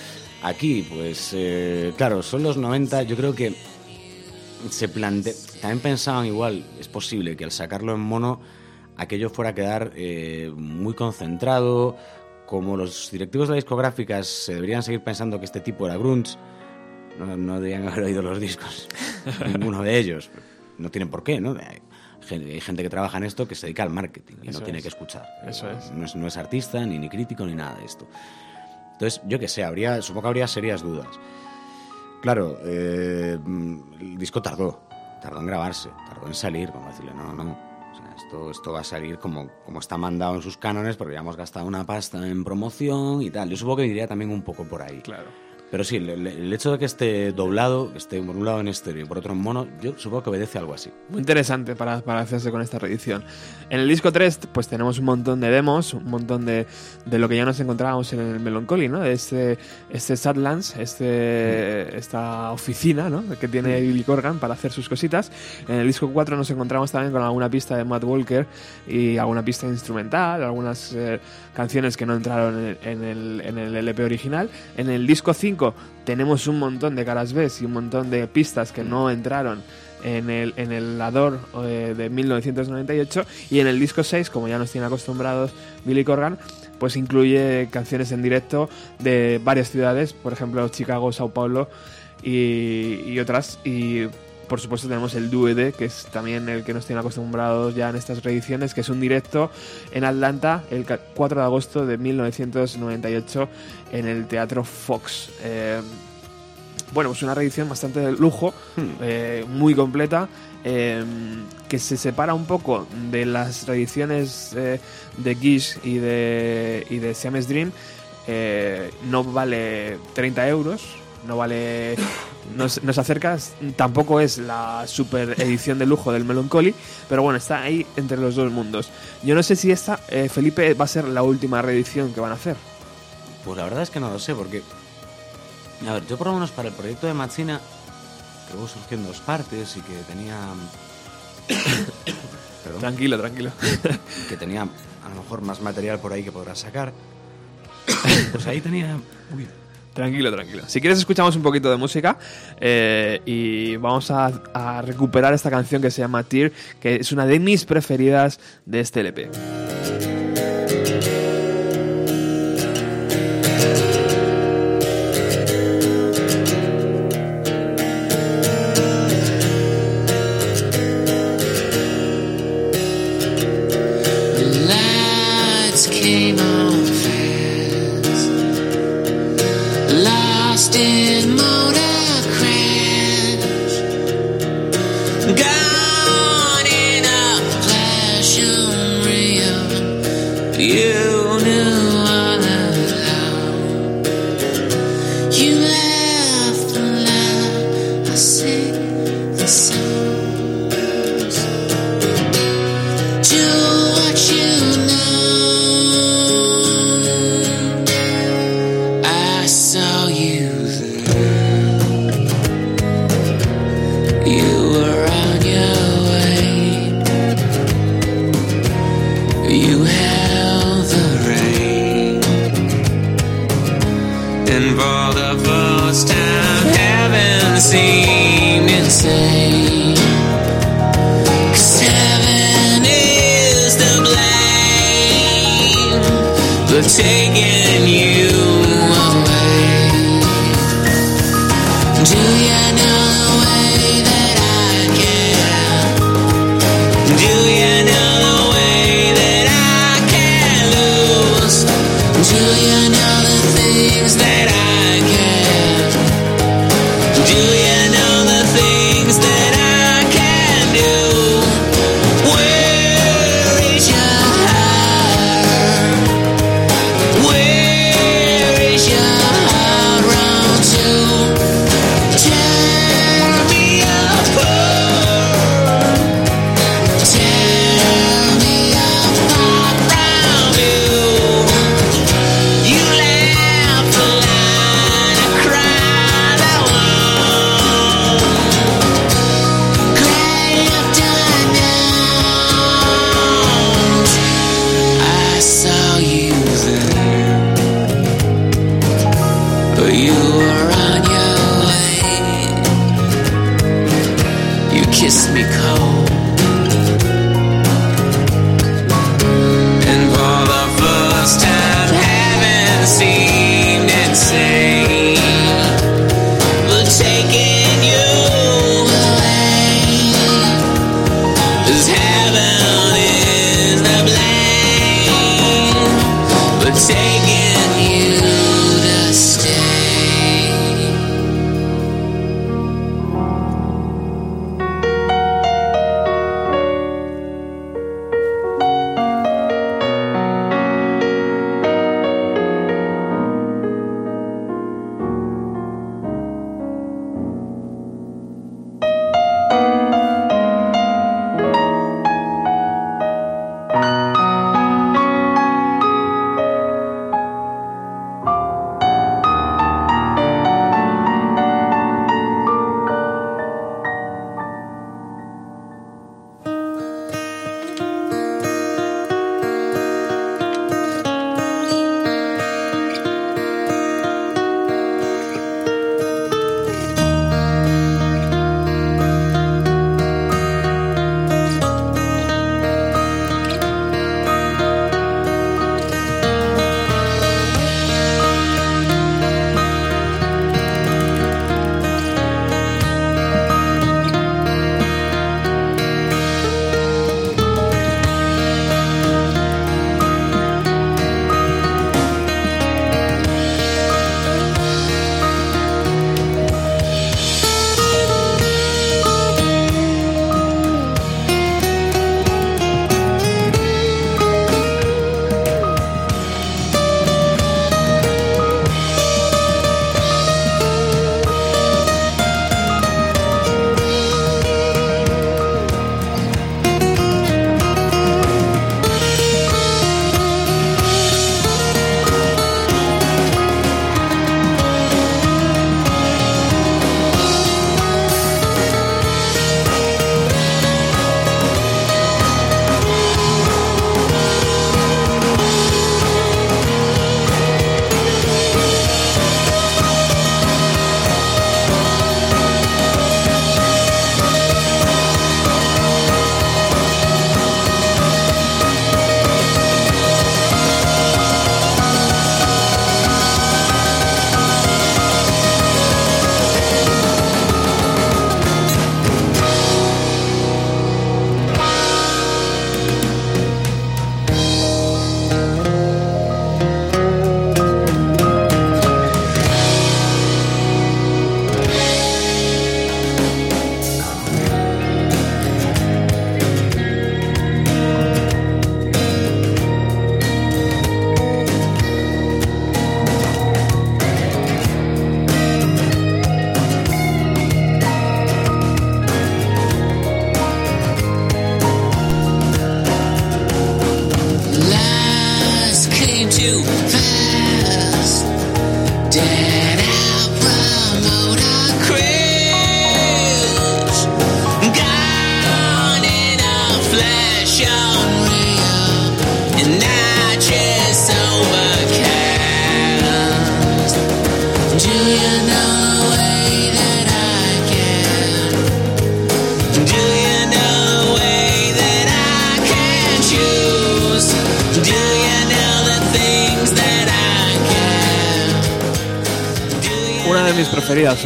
Aquí, pues, eh, claro, son los 90, yo creo que se plante... También pensaban igual, es posible que al sacarlo en mono, aquello fuera a quedar eh, muy concentrado, como los directivos de las discográficas se deberían seguir pensando que este tipo era grunge, no, no deberían haber oído los discos, <laughs> ninguno de ellos. No tienen por qué, ¿no? Hay gen- hay gente que trabaja en esto que se dedica al marketing y Eso no tiene es. que escuchar. Eso es. No es, no es artista, ni, ni crítico, ni nada de esto. Entonces, yo qué sé, habría, supongo que habría serias dudas. Claro, eh, el disco tardó, tardó en grabarse, tardó en salir, como decirle, no, no. Esto, esto va a salir como, como está mandado en sus cánones, porque ya hemos gastado una pasta en promoción y tal. Yo supongo que iría también un poco por ahí. Claro. Pero sí, el, el hecho de que esté doblado, que esté por un lado en estéreo y por otro en mono, yo supongo que obedece a algo así. Muy interesante para, para hacerse con esta reedición. En el disco 3, pues tenemos un montón de demos, un montón de, de lo que ya nos encontrábamos en el Melancholy, ¿no? Este, este Sadlands, este, esta oficina, ¿no? Que tiene Billy Corgan para hacer sus cositas. En el disco 4 nos encontramos también con alguna pista de Matt Walker y alguna pista instrumental, algunas eh, canciones que no entraron en, el, en el LP original. En el disco 5 tenemos un montón de caras B y un montón de pistas que no entraron en el, en el Ador eh, de 1998 y en el disco 6, como ya nos tiene acostumbrados Billy Corgan, pues incluye canciones en directo de varias ciudades, por ejemplo Chicago, Sao Paulo y, y otras y por supuesto tenemos el DVD, que es también el que nos tiene acostumbrados ya en estas reediciones, que es un directo en Atlanta el ca- 4 de agosto de 1998 en el Teatro Fox. Eh, bueno, pues una reedición bastante de lujo, eh, muy completa, eh, que se separa un poco de las reediciones eh, de Gish y de, y de Siamese Dream. No vale 30 euros, no vale. Nos, nos acerca, tampoco es la super edición de lujo del Melancholy, pero bueno, está ahí entre los dos mundos. Yo no sé si esta, eh, Felipe, va a ser la última reedición que van a hacer. Pues la verdad es que no lo sé, porque. A ver, yo por lo menos para el proyecto de Machina, que hubo surgiendo dos partes y que tenía. <coughs> Perdón. Tranquilo, tranquilo. que tenía a lo mejor más material por ahí que podrás sacar. <coughs> Pues ahí tenía. Uy, Tranquilo, tranquilo. Si quieres escuchamos un poquito de música eh, y vamos a, a recuperar esta canción que se llama Tear, que es una de mis preferidas de este LP.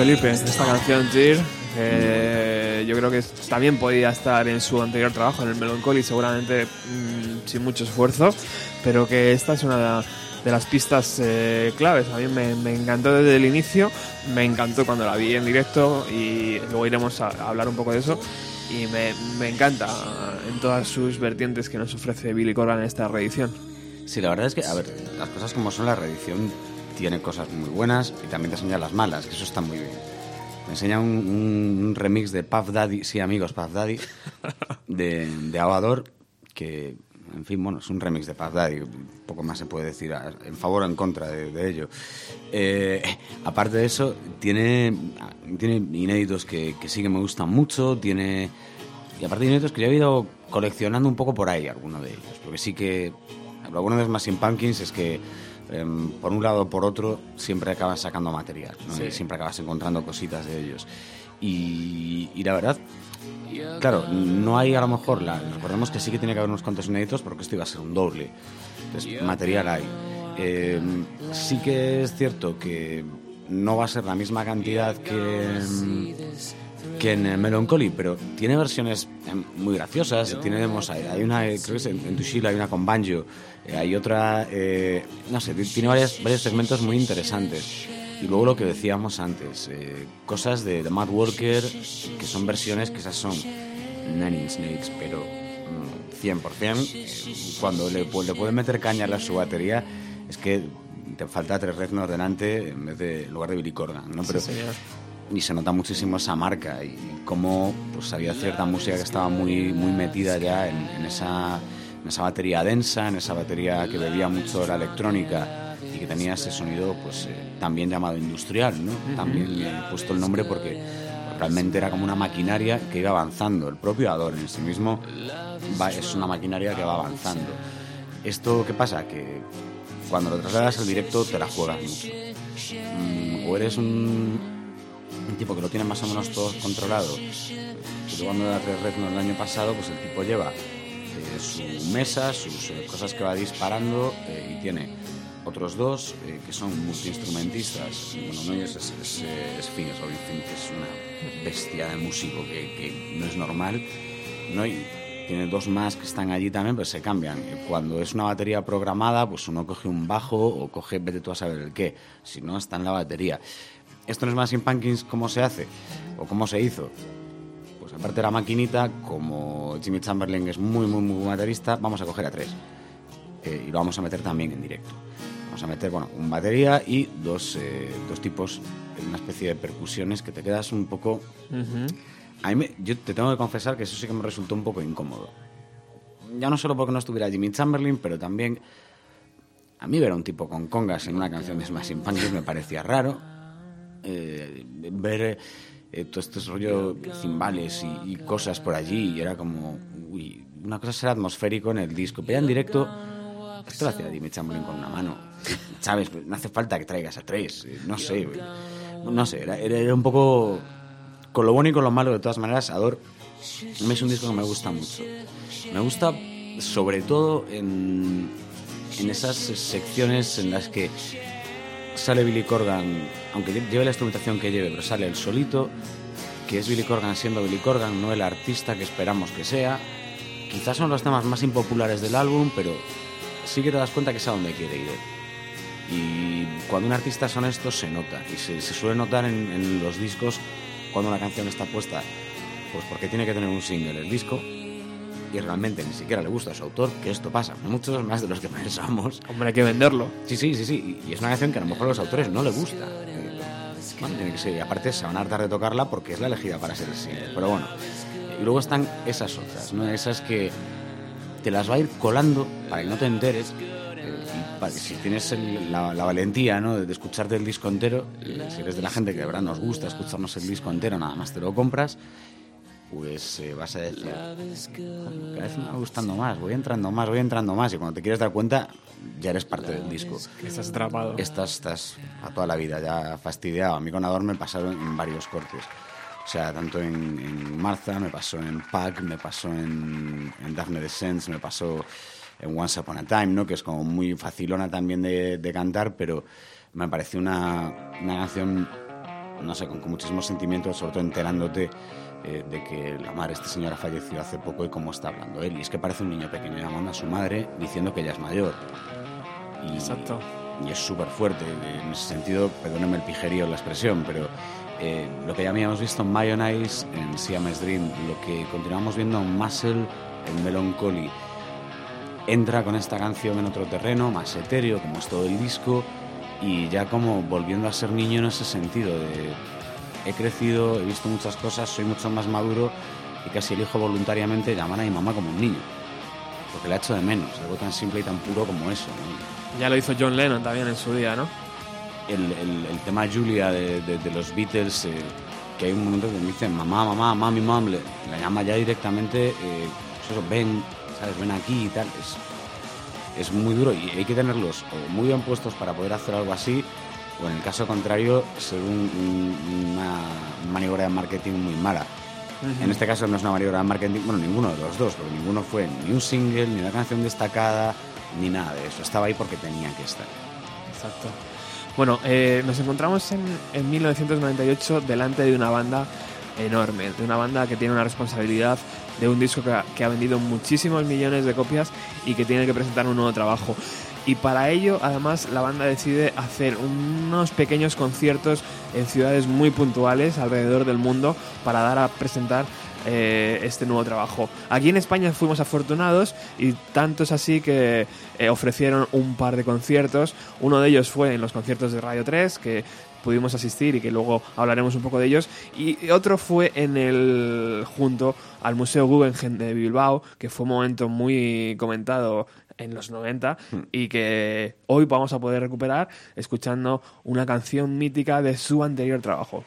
Felipe, esta canción, Tear. Eh, yo creo que también podía estar en su anterior trabajo, en el Melancholy, seguramente mm, sin mucho esfuerzo, pero que esta es una de las pistas eh, claves. A mí me, me encantó desde el inicio, me encantó cuando la vi en directo y luego iremos a, a hablar un poco de eso. Y me, me encanta en todas sus vertientes que nos ofrece Billy Corgan en esta reedición. Sí, la verdad es que, a ver, las cosas como son, la reedición tiene cosas muy buenas y también te enseña las malas, que eso está muy bien. Te enseña un, un- remix de Puff Daddy, sí amigos, Puff Daddy, <laughs> de, de Avador, que, en fin, bueno, es un remix de Puff Daddy, poco más se puede decir a- en favor o en contra de, de ello. Eh, aparte de eso, tiene, tiene inéditos que, que sí que me gustan mucho, tiene... Y aparte de inéditos que yo he ido coleccionando un poco por ahí, algunos de ellos, porque sí que lo bueno de Smashing Pumpkins es que em, por un lado o por otro siempre acabas sacando material, ¿no? Y siempre acabas encontrando cositas de ellos. Y, y la verdad, claro, no hay a lo mejor, la, recordemos que sí que tiene que haber unos cuantos inéditos porque esto iba a ser un doble. Entonces, material hay. Em, sí que es cierto que no va a ser la misma cantidad que, que en el Melancholy, pero tiene versiones em, muy graciosas. Tiene demos, hay, una, eh, creo que es en, en Tushila hay una con banjo, eh, hay otra, eh, no sé, ti- tiene varias- varios segmentos muy interesantes. Y luego lo que decíamos antes, eh, cosas de, de Matt Walker, que son versiones que esas son Nine Nails, pero mm, 100%. eh, cuando le, pu- le pueden meter caña a su batería, es que te falta tres Reznor delante en vez de en lugar de Billy Corgan, ¿no? Pero, y se nota muchísimo esa marca y cómo pues había cierta música que estaba muy muy metida ya en, en esa en esa batería densa en esa batería que bebía mucho la electrónica y que tenía ese sonido pues eh, también llamado industrial no también le he puesto el nombre porque realmente era como una maquinaria que iba avanzando. El propio Ador en sí mismo va- es una maquinaria que va avanzando. Esto qué pasa que cuando lo trasladas al directo te la juegas mucho. Mm, o eres un, un tipo que lo tiene más o menos todo controlado. Yo cuando tres Reznor el año pasado, pues el tipo lleva eh, su mesa, sus eh, cosas que va disparando eh, y tiene otros dos eh, que son multiinstrumentistas. Bueno, ellos es, es, es Robinson, que es una bestia de músico que, que no es normal. ¿no? Y tiene dos más que están allí también, pero se cambian. Cuando es una batería programada, pues uno coge un bajo o coge, vete tú a saber el qué. Si no, está en la batería. Esto no es más sin Pumpkins cómo se hace o cómo se hizo. Pues aparte de la maquinita, como Jimmy Chamberlain es muy, muy, muy baterista, vamos a coger a tres. Eh, y lo vamos a meter también en directo. Vamos a meter, bueno, un batería y dos, eh, dos tipos, una especie de percusiones que te quedas un poco... A mí me- yo te tengo que confesar que eso sí que me resultó un poco incómodo. Ya no solo porque no estuviera Jimmy Chamberlain, pero también a mí ver a un tipo con congas en una canción de Smashing Pumpkins me parecía raro. Eh, ver eh, todo este rollo cimbales y, y cosas por allí y era como, uy, una cosa será atmosférico en el disco, pero en directo esto lo hacía Jimmy Chamberlain con una mano, <laughs> ¿sabes? No hace falta que traigas a tres, eh, no sé, no sé, era, era- un poco con lo bueno y con lo malo de todas maneras, Ador es un disco que me gusta mucho. Me gusta sobre todo en, en esas secciones en las que sale Billy Corgan, aunque lle- lleve la instrumentación que lleve, pero sale el solito, que es Billy Corgan siendo Billy Corgan, no el artista que esperamos que sea. Quizás son los temas más impopulares del álbum, pero sí que te das cuenta que es a donde quiere ir. Y cuando un artista es honesto se nota, y se, se suele notar en los discos cuando una canción está puesta, pues porque tiene que tener un single el disco, y realmente ni siquiera le gusta a su autor, que esto pasa, muchos más de los que <laughs> pensamos. Hombre, hay que venderlo. Sí, sí, sí, sí. Y es una canción que a lo mejor a los autores no le gusta. Eh, Bueno, tiene que ser. Y aparte se van a hartar de tocarla porque es la elegida para ser el single. Pero bueno. Y luego están esas otras, ¿no? Esas que te las va a ir colando para que no te enteres. eh, y para que si tienes el- la, la valentía ¿no? de escucharte el disco entero, eh, si eres de la gente que de verdad nos gusta escucharnos el disco entero, nada más te lo compras, pues eh, vas a decir, cada vez me va gustando más, voy entrando más, voy entrando más, y cuando te quieres dar cuenta, ya eres parte del disco. Estás atrapado. Estás, estás a toda la vida ya fastidiado. A mí con Ador me pasaron en varios cortes. O sea, tanto en, en Martha, me pasó en Pack, me pasó en, en Daphne Descents, me pasó en Once Upon a Time, ¿no? Que es como muy facilona también de, de cantar, pero me pareció una, una canción no sé, con, con muchísimos sentimientos, sobre todo enterándote eh, de que la madre de este señor ha fallecido hace poco y cómo está hablando él. Y es que parece un niño pequeño llamando a su madre diciendo que ella es mayor. Y, Exacto. Y es súper fuerte. En ese sentido, perdóneme el pijerío la expresión, pero eh, lo que ya habíamos visto en Mayonnaise, en Siamese Dream, lo que continuamos viendo en Muscle, en Melancholy, entra con esta canción en otro terreno, más etéreo, como es todo el disco, y ya como volviendo a ser niño en ese sentido de he crecido, he visto muchas cosas, soy mucho más maduro y casi elijo voluntariamente llamar a mi mamá como un niño. Porque la echo de menos, algo tan simple y tan puro como eso. ¿no? Ya lo hizo John Lennon también en su día, ¿no? El, el- el tema Julia de, de- de los Beatles, eh, que hay un momento que me dicen mamá, mamá, mami, mam, le- la llama ya directamente, eh, pues eso, ven, ¿sabes? Ven aquí y tal. Es, es muy duro y hay que tenerlos muy bien puestos para poder hacer algo así, o en el caso contrario, ser un- un- una maniobra de marketing muy mala. En este caso no es una maniobra de marketing, bueno, ninguno de los dos, porque ninguno fue ni un single, ni una canción destacada, ni nada de eso. Estaba ahí porque tenía que estar. Exacto. Bueno, eh, nos encontramos en, en 1998 delante de una banda enorme, de una banda que tiene una responsabilidad de un disco que ha, que ha vendido muchísimos millones de copias y que tiene que presentar un nuevo trabajo. Y para ello, además, la banda decide hacer unos pequeños conciertos en ciudades muy puntuales alrededor del mundo para dar a presentar eh, este nuevo trabajo. Aquí en España fuimos afortunados y tanto es así que eh, ofrecieron un par de conciertos. Uno de ellos fue en los conciertos de Radio 3, que pudimos asistir y que luego hablaremos un poco de ellos. Y otro fue en el junto al Museo Guggenheim de Bilbao, que fue un momento muy comentado en los 90 y que hoy vamos a poder recuperar escuchando una canción mítica de su anterior trabajo.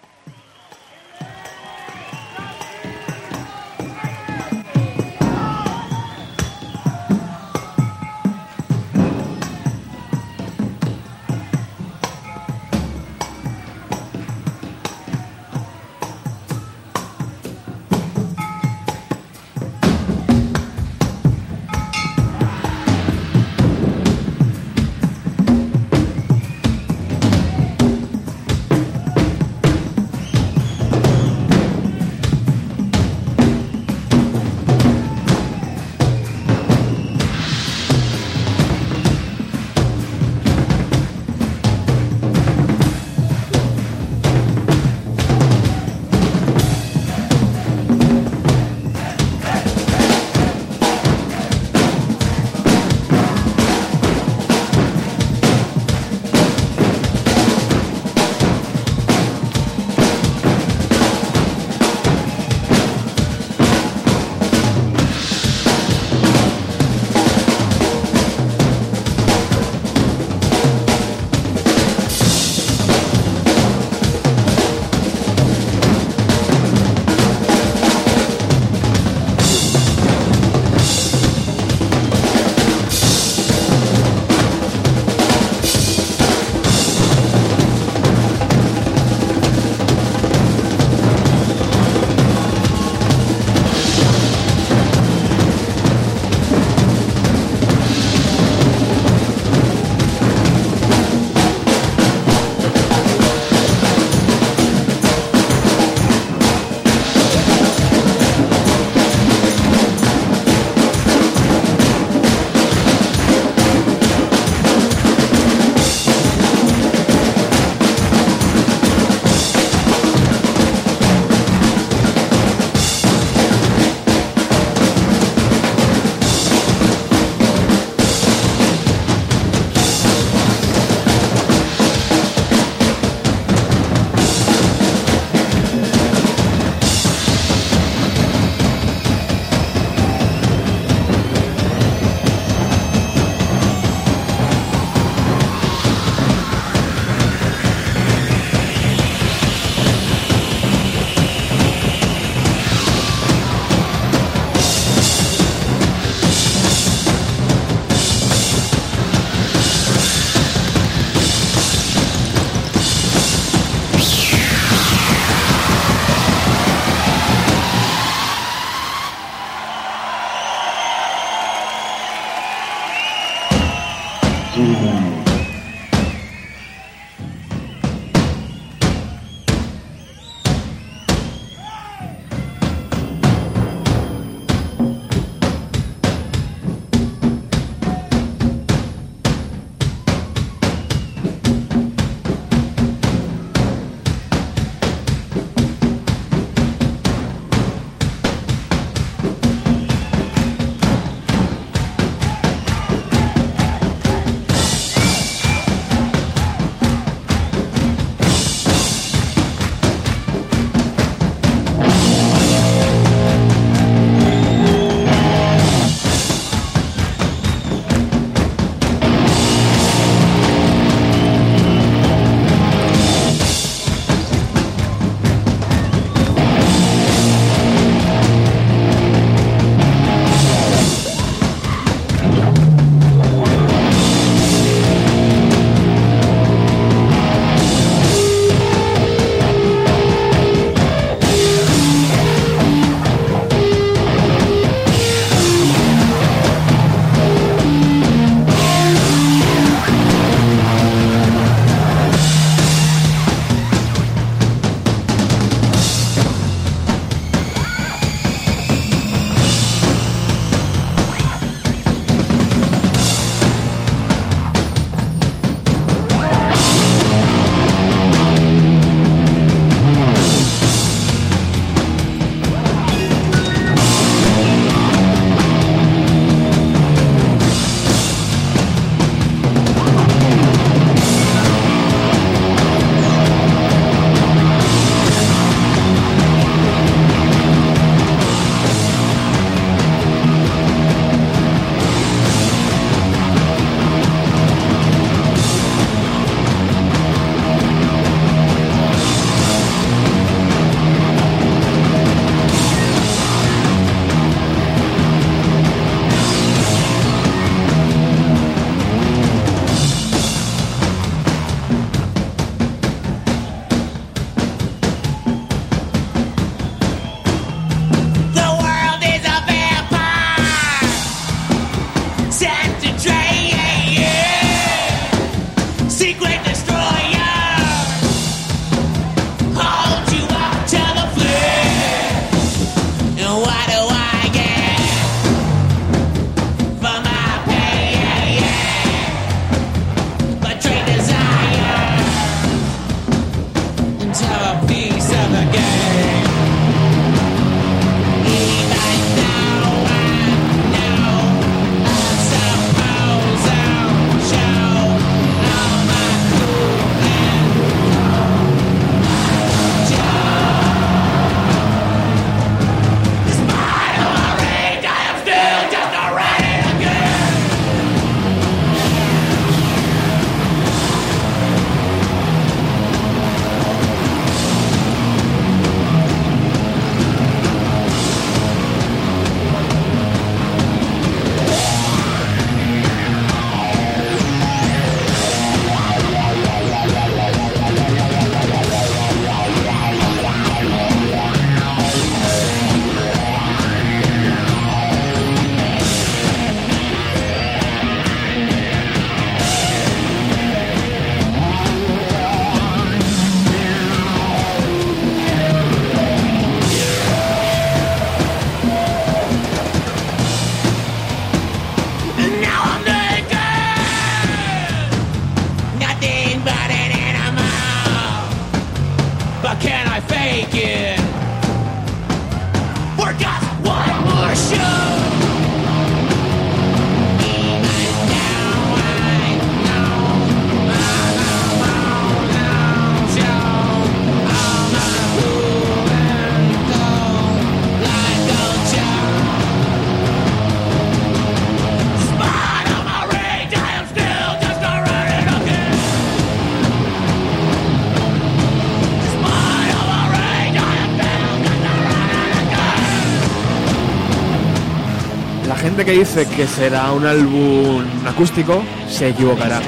Gente que dice que será un álbum acústico se equivocará.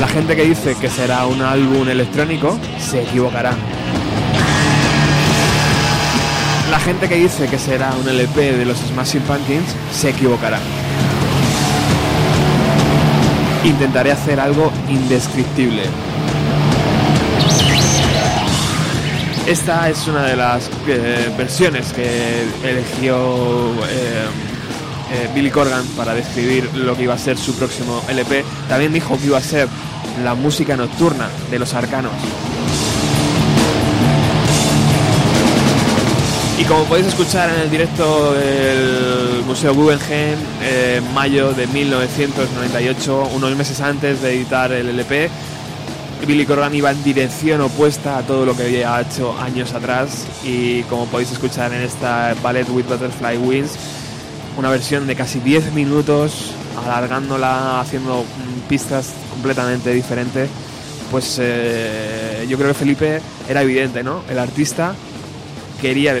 La gente que dice que será un álbum electrónico se equivocará. La gente que dice que será un LP de los Smashing Pumpkins se equivocará. Intentaré hacer algo indescriptible. Esta es una de las eh, versiones que eligió eh, eh, Billy Corgan para describir lo que iba a ser su próximo LP. También dijo que iba a ser la música nocturna de los arcanos. Y como podéis escuchar en el directo del Museo Guggenheim, en mayo de 1998, unos meses antes de editar el LP, Billy Corgan iba en dirección opuesta a todo lo que había hecho años atrás y como podéis escuchar en esta Ballet with Butterfly Wings, una versión de casi 10 minutos, alargándola, haciendo pistas completamente diferentes, pues eh, yo creo que Felipe era evidente, ¿no? El artista quería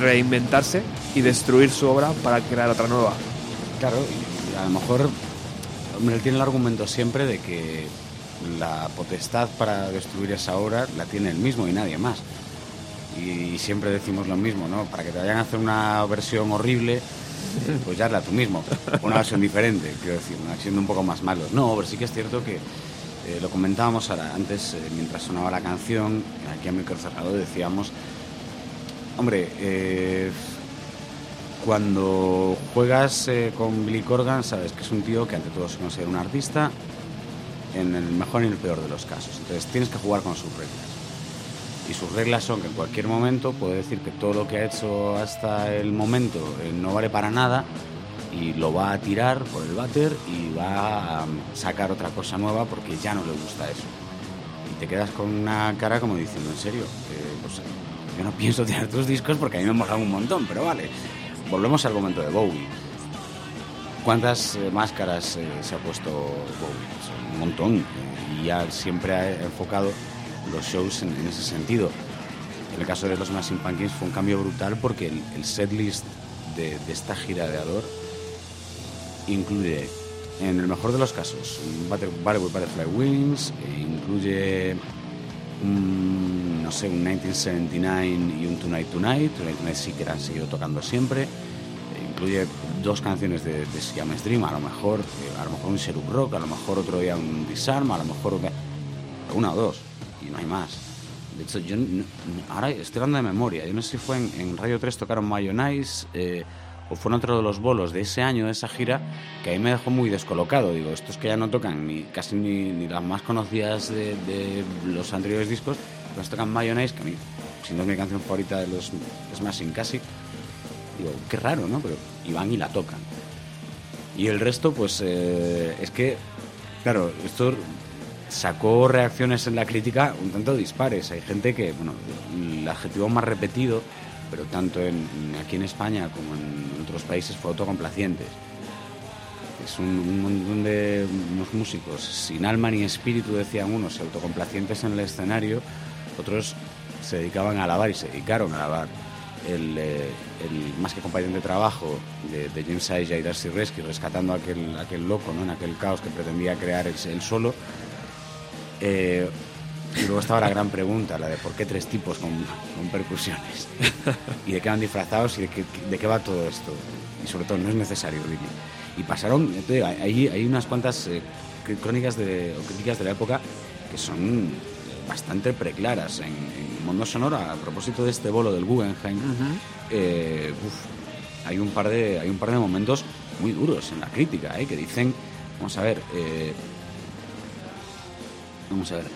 reinventarse y destruir su obra para crear otra nueva. Claro, y a lo mejor hombre, él tiene el argumento siempre de que la potestad para destruir esa obra la tiene él mismo y nadie más. Y siempre decimos lo mismo, ¿no? Para que te vayan a hacer una versión horrible, pues ya hazla tú mismo. Una versión diferente, quiero decir, una siendo un poco más malos. No, pero sí que es cierto que eh, lo comentábamos ahora, antes, eh, mientras sonaba la canción, aquí a micro cerrado decíamos, hombre, eh, cuando juegas con Billy Corgan, sabes que es un tío que ante todo se considera un artista, en el mejor y el peor de los casos. Entonces tienes que jugar con sus reglas. Y sus reglas son que en cualquier momento puede decir que todo lo que ha hecho hasta el momento eh, no vale para nada y lo va a tirar por el váter y va a mm, sacar otra cosa nueva porque ya no le gusta eso. Y te quedas con una cara como diciendo, en serio, pues, yo no pienso tirar tus discos porque a mí me molan un montón, pero vale. Volvemos al momento de Bowie. ¿Cuántas eh, máscaras eh, se ha puesto Bowie? Un montón. y ya siempre ha enfocado los shows en, ese sentido. En el caso de los Smashing Pumpkins fue un cambio brutal porque el, el setlist de, esta gira de Ador incluye, en el mejor de los casos, un Butter- Butter with Butterfly Wings, eh, incluye no sé, un 1979 y un Tonight Tonight. Tonight Tonight sí que han seguido tocando siempre. Incluye dos canciones de, de Siamese Dream, a lo mejor, eh, a lo mejor un Sherub Rock, a lo mejor otro día un Disarm, a lo mejor una o dos, y no hay más. De hecho, yo no- ahora estoy hablando de memoria. Yo no sé si fue en, en Radio 3 tocaron Mayonnaise eh, o fue en otro de los bolos de ese año, de esa gira, que a mí me dejó muy descolocado. Digo, estos que ya no tocan ni casi ni, ni las más conocidas de, de los anteriores discos, pues tocan Mayonnaise, que a mí, si no es mi canción favorita de los Smashing casi. Digo, qué raro, ¿no? Pero y van y la tocan. Y el resto, pues eh, es que, claro, esto sacó reacciones en la crítica un tanto dispares. Hay gente que, bueno, el adjetivo más repetido, pero tanto en, aquí en España como en otros países fue autocomplacientes. Es un, un montón de unos músicos sin alma ni espíritu, decían unos, autocomplacientes en el escenario, otros se dedicaban a alabar y se dedicaron a alabar el, eh, el más que compañero de trabajo de, de James Aya y Darcy Resky, rescatando a aquel, aquel loco, ¿no? en aquel caos que pretendía crear él, él solo. Eh, y luego estaba la gran pregunta, la de por qué tres tipos con, con percusiones. y de qué van disfrazados y de qué, de qué va todo esto. Y sobre todo, no es necesario. Y pasaron, digo, hay, hay unas cuantas eh, cr- crónicas de, o críticas de la época que son bastante preclaras. En, en Mundo Sonoro, a propósito de este bolo del Guggenheim, eh, uf, hay, un par de, hay un par de momentos muy duros en la crítica, eh, que dicen, vamos a ver, eh, vamos a ver,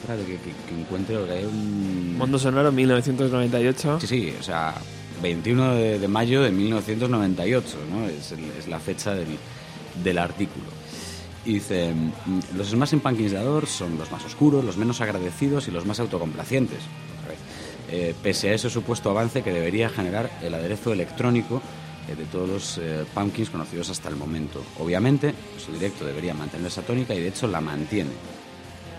espérate que, que- que encuentre, porque hay un... Mundo Sonoro 1998. Sí, sí, o sea, 21 de, de mayo de 1998, ¿no? Es, el- es la fecha del, del artículo. Y dice, mm, los Smashing Pumpkins son los más oscuros, los menos agradecidos y los más autocomplacientes. Eh, pese a ese supuesto avance que debería generar el aderezo electrónico eh, de todos los eh, Pumpkins conocidos hasta el momento. Obviamente, su directo debería mantener esa tónica y de hecho la mantiene.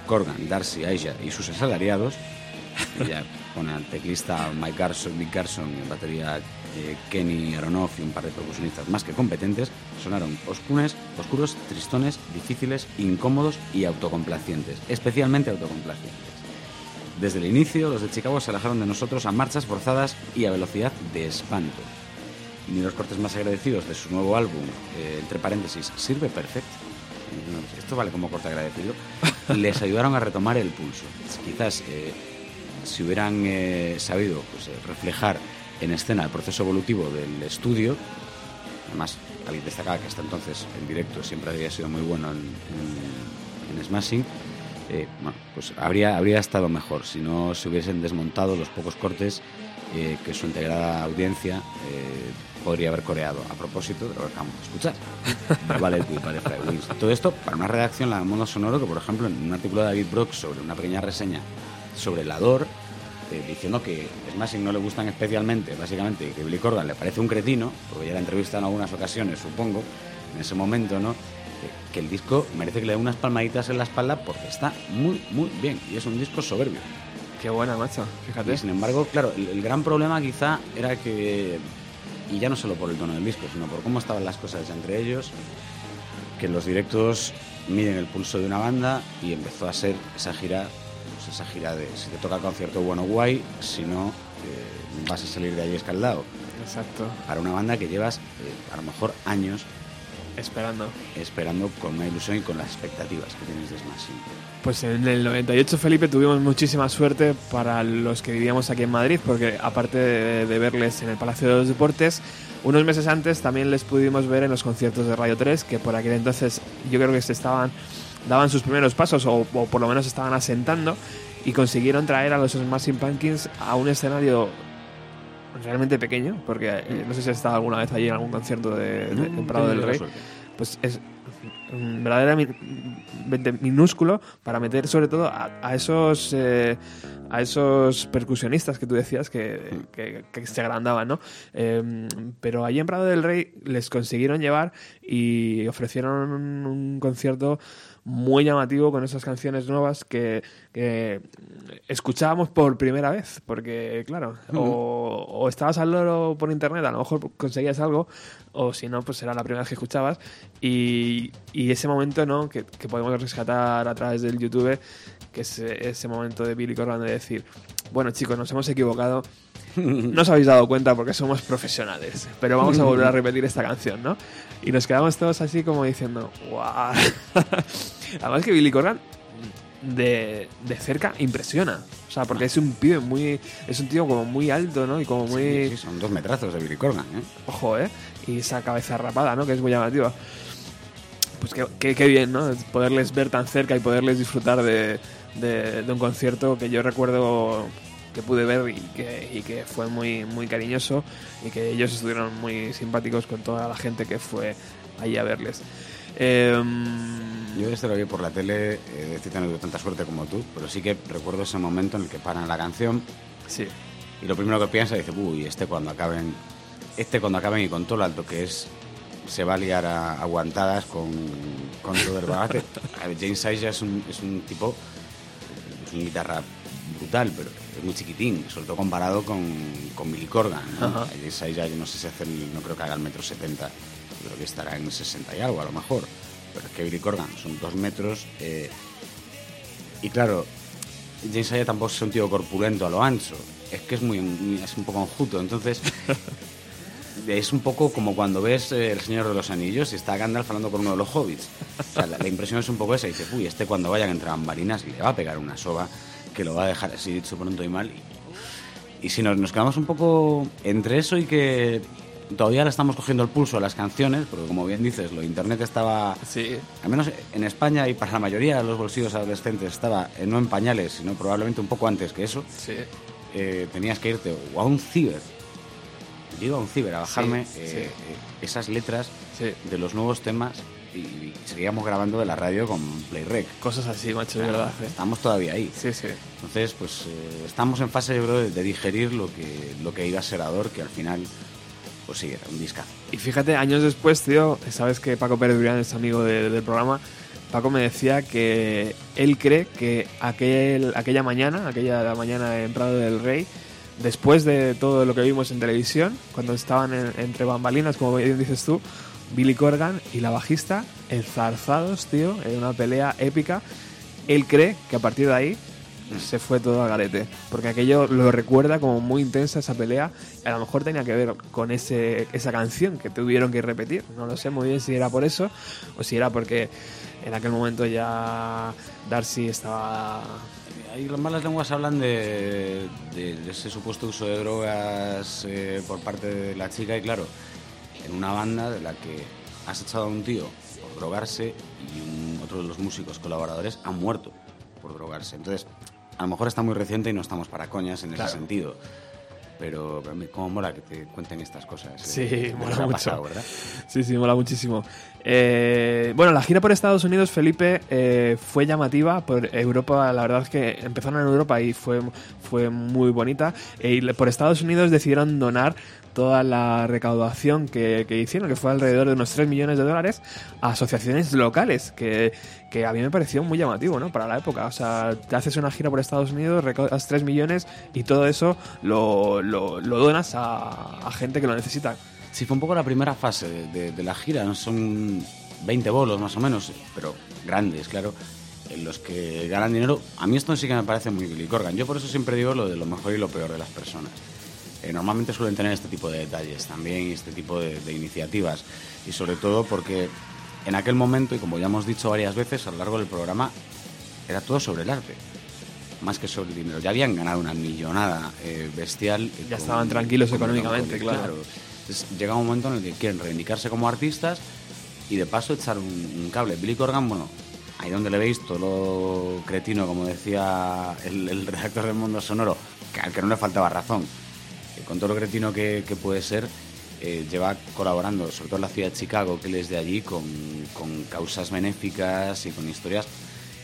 Corgan, Darcy, Aisha y sus asalariados, <laughs> ya pone al teclista Mike Garson, Mick Garson, en batería eh, Kenny Aronoff y un par de percusionistas más que competentes, sonaron oscuros, oscuros, tristones, difíciles, incómodos y autocomplacientes, especialmente autocomplacientes. Desde el inicio, los de Chicago se alejaron de nosotros a marchas forzadas y a velocidad de espanto. Ni los cortes más agradecidos de su nuevo álbum, eh, entre paréntesis, sirve perfecto. No, Esto vale como corte agradecido. <laughs> Les ayudaron a retomar el pulso. Quizás eh, si hubieran eh, sabido pues, eh, reflejar en escena el proceso evolutivo del estudio, además David destacaba que hasta entonces en directo siempre había sido muy bueno en, en- en Smashing, eh, bueno, pues habría, habría estado mejor si no se hubiesen desmontado los pocos cortes eh, que su integrada audiencia eh, podría haber coreado a propósito de lo que acabamos de escuchar. <laughs> Vale. Todo esto para una redacción la modo sonoro que, por ejemplo, en un artículo de David Brock sobre una pequeña reseña sobre el Ador, eh, diciendo que Smashing no le gustan especialmente, básicamente, y que Billy Corgan le parece un cretino, porque ya la entrevista en algunas ocasiones, supongo, en ese momento, ¿no? Eh, que el disco merece que le dé unas palmaditas en la espalda porque está muy, muy bien y es un disco soberbio. Qué buena, macho. Fíjate. Y sin embargo, claro, el, el gran problema quizá era que, y ya no solo por el tono del disco, sino por cómo estaban las cosas entre ellos, que los directos miden el pulso de una banda y empezó a ser esa gira, esa gira de si te toca concierto bueno guay, si no eh, vas a salir de ahí escaldado. Exacto. Para una banda que llevas eh, a lo mejor años Esperando. esperando con una ilusión y con las expectativas que tienes de Smashing. Pues en el 98, Felipe, tuvimos muchísima suerte para los que vivíamos aquí en Madrid, porque aparte de, de verles en el Palacio de los Deportes, unos meses antes también les pudimos ver en los conciertos de Radio 3, que por aquel entonces yo creo que se estaban daban sus primeros pasos o, o por lo menos estaban asentando y consiguieron traer a los Smashing Pumpkins a un escenario realmente pequeño, porque eh, no sé si has estado alguna vez allí en algún concierto de, de- en Prado del Rey. pues es mm, verdaderamente minúsculo para meter sobre todo a, a esos eh, a esos percusionistas que tú decías que, que- que se agrandaban, ¿no? Eh, pero allí en Prado del Rey les consiguieron llevar y ofrecieron un, un concierto muy llamativo con esas canciones nuevas que, que escuchábamos por primera vez, porque claro, o, o estabas al loro por internet, a lo mejor conseguías algo, o si no, pues era la primera vez que escuchabas, y, y ese momento, ¿no? Que, que podemos rescatar a través del YouTube, que es ese momento de Billy Corgan de decir, bueno chicos, nos hemos equivocado, <laughs> no os habéis dado cuenta porque somos profesionales, pero vamos a volver a <laughs> repetir esta canción, ¿no? Y nos quedamos todos así como diciendo, ¡guau! <laughs> Además que Billy Corgan de, de cerca impresiona. O sea, porque es un pibe muy... Es un tío como muy alto, ¿no? Y como muy... Sí, sí, son dos metrazos de Billy Corgan, ¿eh? Ojo, ¿eh? Y esa cabeza rapada, ¿no? Que es muy llamativa. Pues qué, qué- qué bien, ¿no? Poderles ver tan cerca y poderles disfrutar de, de- de un concierto que yo recuerdo que pude ver y que, y que fue muy, muy cariñoso y que ellos estuvieron muy simpáticos con toda la gente que fue allí a verles. Em, Yo este lo vi por la tele, eh, decir que no tuve tanta suerte como tú, pero sí que recuerdo ese momento en el que paran la canción sí, y lo primero que piensa dice, uy, este cuando acaben, este cuando acaben y con todo lo alto que es, se va a liar a aguantadas con, con todo el bagaje. <laughs> James Isaac es un, es un tipo, es una guitarra brutal, pero es muy chiquitín, sobre todo comparado con, con Billy Corgan. ¿no? James Isaac yo no sé si hace, el- no creo que haga el metro setenta, creo que estará en 60 y algo a lo mejor. Pero es que Billy Corgan son dos metros eh, y claro, James Aya tampoco es un tío corpulento a lo ancho. Es que es muy, es un poco enjuto. Entonces, <laughs> es un poco como cuando ves eh, El Señor de los Anillos y está Gandalf hablando con uno de los hobbits. O sea, la, la impresión es un poco esa. Y dice, uy, este cuando vayan entre bambalinas le va a pegar una soba que lo va a dejar así dicho pronto y mal. Y, y si nos, nos quedamos un poco entre eso y que todavía le estamos cogiendo el pulso a las canciones, porque como bien dices, lo internet estaba sí, al menos en España y para la mayoría de los bolsillos adolescentes estaba eh, no en pañales, sino probablemente un poco antes que eso, sí. eh, tenías que irte o a un ciber. Yo iba a un ciber a bajarme Sí, eh, esas letras de los nuevos temas y, y seguíamos grabando de la radio con Playrec. Cosas así, macho, de verdad. Estamos todavía ahí. Sí, sí. Entonces, pues estamos en fase, yo creo, de, de digerir lo que, lo que iba a ser Ador, que al final, pues sí, un discazo. Y fíjate, años después, tío, sabes que Paco Pérez Brián es amigo de- del programa. Paco me decía que él cree que aquel, aquella mañana, aquella mañana en Prado del Rey, después de todo lo que vimos en televisión, cuando estaban en- entre bambalinas, como bien dices tú, Billy Corgan y la bajista enzarzados, tío, en una pelea épica. Él cree que a partir de ahí se fue todo a garete, porque aquello lo recuerda como muy intensa esa pelea. A lo mejor tenía que ver con ese, esa canción que tuvieron que repetir. No lo sé muy bien si era por eso o si era porque en aquel momento ya Darcy estaba Hay las malas lenguas hablan de, de ese supuesto uso de drogas eh, por parte de la chica y claro, en una banda de la que has echado a un tío por drogarse y otro de los músicos colaboradores ha muerto por drogarse. Entonces, a lo mejor está muy reciente y no estamos para coñas en ese sentido. Pero, cómo mola que te cuenten estas cosas. Sí, eh, mola que ha mucho. pasado, ¿verdad? Sí, sí, mola muchísimo. Eh, bueno, la gira por Estados Unidos, Felipe, eh, fue llamativa. Por Europa, la verdad es que empezaron en Europa y fue, fue muy bonita. Eh, y por Estados Unidos decidieron donar toda la recaudación que, hicieron, que fue alrededor de unos 3 millones de dólares, a asociaciones locales, que, a mí me pareció muy llamativo, ¿no? Para la época. O sea, te haces una gira por Estados Unidos, recaudas 3 millones y todo eso lo, lo, donas a, gente que lo necesita. Sí, fue un poco la primera fase de la gira. ¿no? Son 20 bolos más o menos, pero grandes, claro, en los que ganan dinero. A mí esto sí que me parece muy Billy Corgan. Yo por eso siempre digo lo de lo mejor y lo peor de las personas. Eh, normalmente suelen tener este tipo de detalles también y este tipo de, de iniciativas. Y sobre todo porque en aquel momento, y como ya hemos dicho varias veces a lo largo del programa, era todo sobre el arte. Más que sobre el dinero. Ya habían ganado una millonada eh, bestial. eh, Ya estaban tranquilos con económicamente, claro. Entonces, llega un momento en el que quieren reivindicarse como artistas y de paso echar un, un cable. Billy Corgan, bueno, ahí donde le veis todo lo cretino, como decía el, el redactor del Mundo Sonoro, que al que no le faltaba razón, con todo lo cretino que, que puede ser, eh, lleva colaborando, sobre todo en la ciudad de Chicago, que él es de allí, con, con causas benéficas y con historias,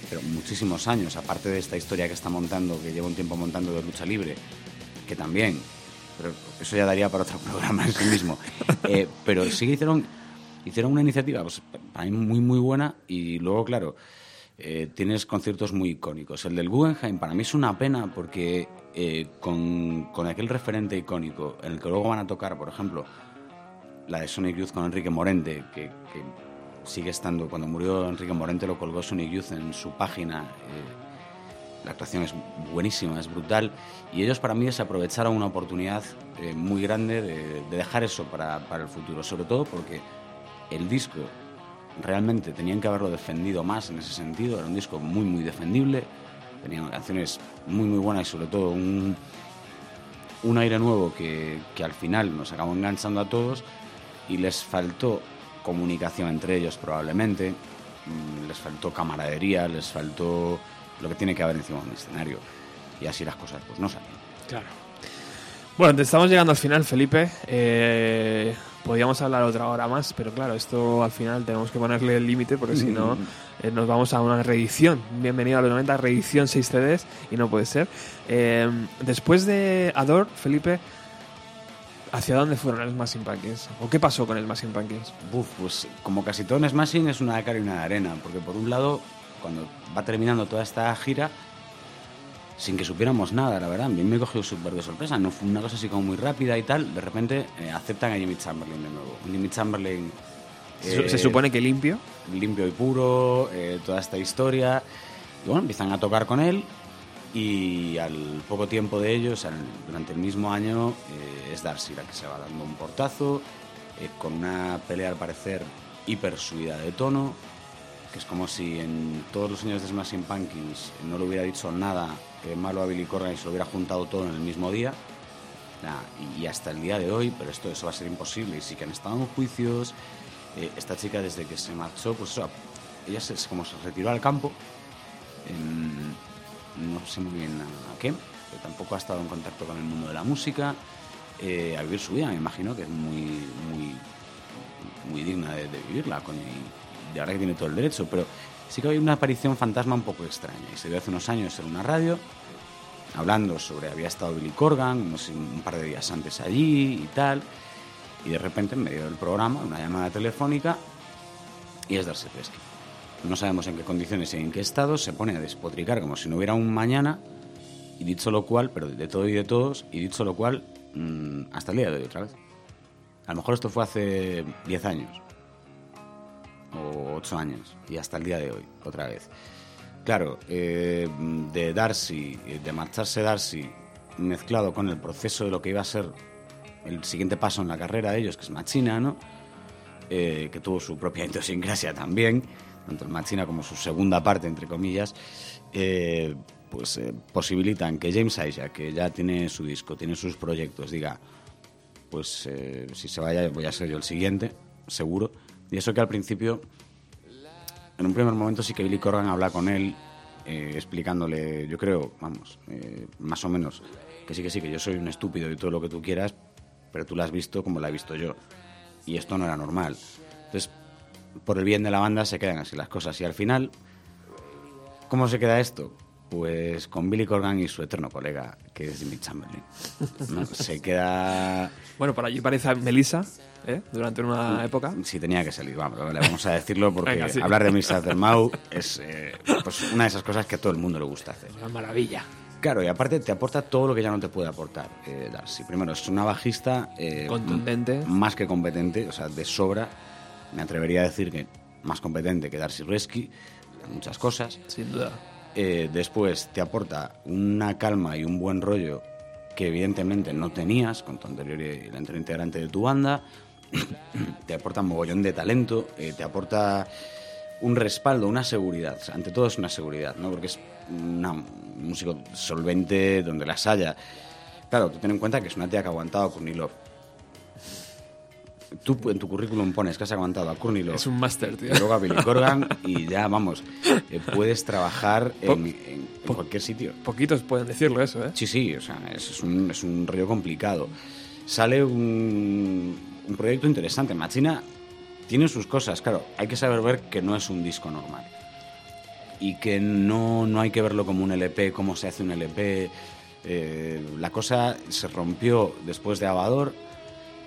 pero muchísimos años, aparte de esta historia que está montando, que lleva un tiempo montando de lucha libre, que también, pero eso ya daría para otro <laughs> programa en sí mismo. <laughs> Eh, pero sí que hicieron, hicieron una iniciativa pues, para mí muy, muy buena y luego, claro, eh, tienes conciertos muy icónicos. El del Guggenheim para mí es una pena porque eh, con, con aquel referente icónico en el que luego van a tocar, por ejemplo, la de Sonic Youth con Enrique Morente, que, que sigue estando, cuando murió Enrique Morente lo colgó Sonic Youth en su página. eh, la actuación es buenísima, es brutal. Y ellos para mí desaprovecharon una oportunidad eh, muy grande de, de dejar eso para, para el futuro, sobre todo porque el disco realmente tenían que haberlo defendido más en ese sentido, era un disco muy muy defendible, tenían canciones muy muy buenas y sobre todo un, un aire nuevo que, que al final nos acabó enganchando a todos y les faltó comunicación entre ellos probablemente, mm, les faltó camaradería, les faltó lo que tiene que haber encima de un escenario y así las cosas pues no salen. Claro. Bueno, te estamos llegando al final, Felipe. Eh, podríamos hablar otra hora más, pero claro, esto al final tenemos que ponerle el límite porque si no eh, nos vamos a una reedición. Bienvenido a los 90, reedición 6 CDs y no puede ser. Eh, después de Ador, Felipe, ¿hacia dónde fueron el Smashing Pumpkins? ¿O qué pasó con el Smashing Pumpkins? Buf, pues como casi todo en Smashing es una de cara y una de arena, porque por un lado, cuando va terminando toda esta gira, sin que supiéramos nada, la verdad, a mí me cogió súper de sorpresa, no fue una cosa así como muy rápida y tal, de repente eh, aceptan a Jimmy Chamberlain de nuevo. Jimmy Chamberlain... Se- eh, Se supone que limpio. limpio y puro, eh, toda esta historia. Y bueno, empiezan a tocar con él y al poco tiempo de ello, o sea, durante el mismo año, es Darcy la que se va dando un portazo, con una pelea al parecer hiper subida de tono, que es como si en todos los años de Smashing Pumpkins no le hubiera dicho nada eh, malo a Billy y se lo hubiera juntado todo en el mismo día. Y, hasta el día de hoy, pero esto eso va a ser imposible. Y sí que han estado en juicios. Eh, esta chica desde que se marchó, pues ella se, como se retiró al campo, en- no sé muy bien a, a qué, tampoco ha estado en contacto con el mundo de la música, eh, a vivir su vida, me imagino que es muy, muy, muy digna de, de vivirla, coño, y de verdad que tiene todo el derecho, pero sí que hay una aparición fantasma un poco extraña, y se vio hace unos años en una radio, hablando sobre, había estado Billy Corgan, unos- un par de días antes allí y tal, y de repente en medio del programa, una llamada telefónica, y es Darcy Pesky. No sabemos en qué condiciones y en qué estado, se pone a despotricar como si no hubiera un mañana Y dicho lo cual, pero de todo y de todos, y dicho lo cual, mm, hasta el día de hoy otra vez. A lo mejor esto fue hace 10 años o 8 años y hasta el día de hoy otra vez. Claro, eh, de Darcy, eh, de marcharse Darcy, mezclado con el proceso de lo que iba a ser el siguiente paso en la carrera de ellos, que es Machina, ¿no? Eh, que tuvo su propia <laughs> idiosincrasia también, tanto el Machina como su segunda parte, entre comillas, eh, pues posibilitan que James Isaac, que ya tiene su disco, tiene sus proyectos, diga, pues si se vaya voy a ser yo el siguiente, seguro. Y eso que al principio, en un primer momento sí que Billy Corgan habla con él, eh, explicándole, yo creo, vamos, eh, más o menos, que sí que sí, que yo soy un estúpido y todo lo que tú quieras, pero tú la has visto como la he visto yo. Y esto no era normal. Entonces, por el bien de la banda se quedan así las cosas. Y al final, ¿cómo se queda esto? Pues con Billy Corgan y su eterno colega, que es Jimmy Chamberlain. ¿no? Se queda... Bueno, por allí parece a Melissa, ¿eh? durante una época. Si tenía que salir, vamos, vale, vamos a decirlo porque Venga, sí. hablar de Mr. Dermau es eh, pues una de esas cosas que a todo el mundo le gusta hacer. Una maravilla. Claro, y aparte te aporta todo lo que ya no te puede aportar eh, Darcy. Primero, es una bajista eh, Contundente. más que competente, o sea, de sobra. Me atrevería a decir que más competente que Darcy Resky en muchas cosas. Sin duda. Eh, después te aporta una calma y un buen rollo que evidentemente no tenías con tu anterior y el anterior integrante de tu banda. <coughs> te aporta un mogollón de talento, eh, te aporta un respaldo, una seguridad. Ante todo es una seguridad, ¿no? Porque es una- un músico solvente donde las haya. Claro, tú ten en cuenta que es una tía que ha aguantado Courtney Love. Tú en tu currículum pones que has aguantado a Courtney Love Es un máster, tío. y luego a Billy Corgan y <laughs> ya, vamos, eh, puedes trabajar Po- en, en- en cualquier sitio. Poquitos pueden decirlo eso, ¿eh? Sí, sí, o sea, es, es un, es un rollo complicado. Sale un, un proyecto interesante. Machina tiene sus cosas, claro, hay que saber ver que no es un disco normal. Y que no, no hay que verlo como un LP, cómo se hace un LP. Eh, la cosa se rompió después de Avador,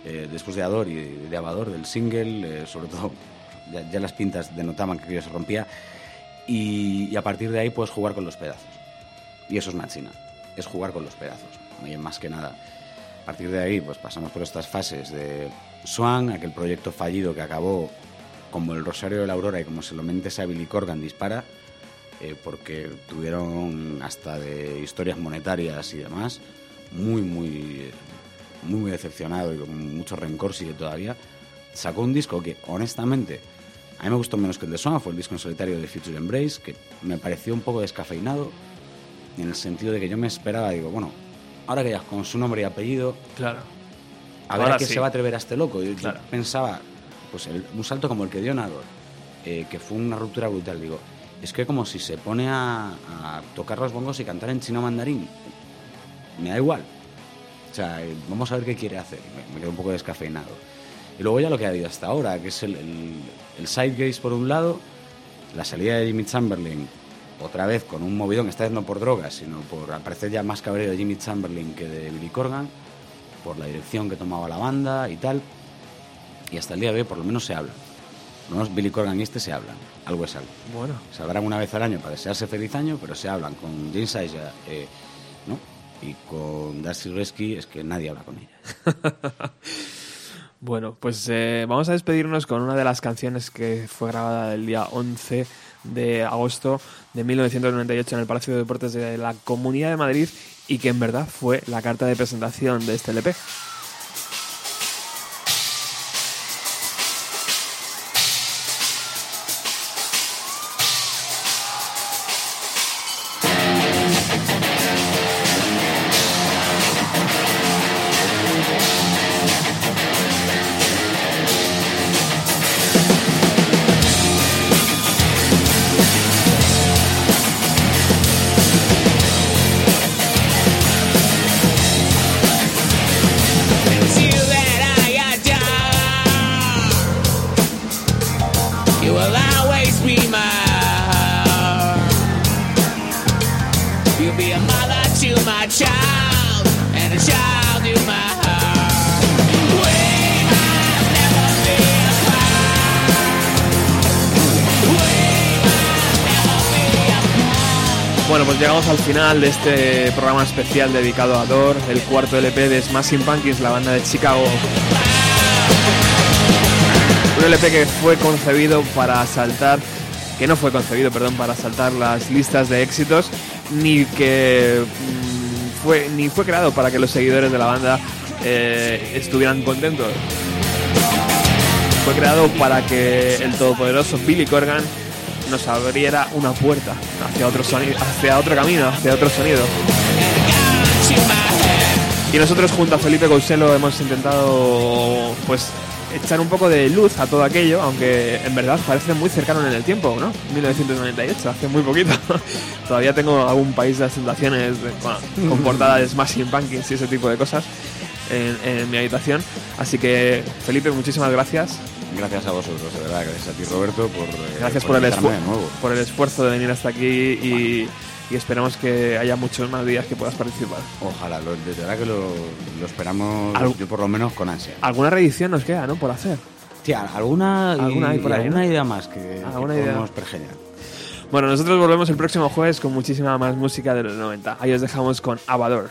eh, después de Ador y de, Avador, del single, eh, sobre todo ya, las pintas denotaban que aquello se rompía. Y, a partir de ahí puedes jugar con los pedazos. Y eso es Machina, es jugar con los pedazos, más que nada. A partir de ahí, pues pasamos por estas fases de Swan, aquel proyecto fallido que acabó como el Rosario de la Aurora y como se lo mentes a Billy Corgan dispara, eh, porque tuvieron hasta de historias monetarias y demás, muy, muy, muy, muy decepcionado y con mucho rencor sigue todavía. Sacó un disco que, honestamente, a mí me gustó menos que el de Swan, fue el disco en solitario de Future Embrace, que me pareció un poco descafeinado, en el sentido de que yo me esperaba, digo, bueno, ahora que ya con su nombre y apellido, Claro. a ver Ahora a qué sí. se va a atrever a este loco. Yo, yo Claro. pensaba, pues el- un salto como el que dio Nador, eh, que fue una ruptura brutal. Digo, es que como si se pone a, a tocar los bongos y cantar en chino mandarín, me da igual. O sea, vamos a ver qué quiere hacer. Me, me quedo un poco descafeinado. Y luego ya lo que ha habido hasta ahora, que es el, el, el side gaze por un lado, la salida de Jimmy Chamberlain, otra vez con un movidón, esta vez no por drogas, sino por al parecer ya más cabrero de Jimmy Chamberlain que de Billy Corgan, por la dirección que tomaba la banda y tal. Y hasta el día de hoy por lo menos se hablan. Por lo menos Billy Corgan y este se hablan. Algo es algo. Bueno. Se hablarán una vez al año para desearse feliz año, pero se hablan con James Isaac, eh. Y con Darcy Resky es que nadie habla con ella. <laughs> Bueno, pues eh, vamos a despedirnos con una de las canciones que fue grabada el día 11 de agosto de 1998 en el Palacio de Deportes de la Comunidad de Madrid y que en verdad fue la carta de presentación de este LP. De este programa especial dedicado a Dor, el cuarto LP de Smashing Pumpkins, la banda de Chicago. Un LP que fue concebido para saltar, que no fue concebido, perdón, para saltar las listas de éxitos, ni que mm, fue ni fue creado para que los seguidores de la banda eh, estuvieran contentos. Fue creado para que el todopoderoso Billy Corgan nos abriera una puerta hacia otro sonido, hacia otro camino, hacia otro sonido. Y nosotros junto a Felipe Couselo hemos intentado pues echar un poco de luz a todo aquello, aunque en verdad parece muy cercano en el tiempo, ¿no? 1998, hace muy poquito. <laughs> Todavía tengo algún país de asentaciones de- bueno, con portada de Smashing Pumpkins y ese tipo de cosas en mi habitación. Así que Felipe, muchísimas gracias. Gracias a vosotros, de verdad. Gracias a ti, Roberto, por, eh, Gracias por, el, invitarme esfu- de nuevo. por el esfuerzo de venir hasta aquí y, y esperamos que haya muchos más días que puedas participar. Ojalá, lo- de verdad que lo, lo esperamos, Algo- yo por lo menos con ansia. Alguna reedición nos queda, ¿no? Por hacer. Sí, alguna, y- Alguna hay por y ahí, alguna ¿no? idea más que, Alguna que idea. podemos pergeñar. Bueno, nosotros volvemos el próximo jueves con muchísima más música de los 90. Ahí os dejamos con Abador.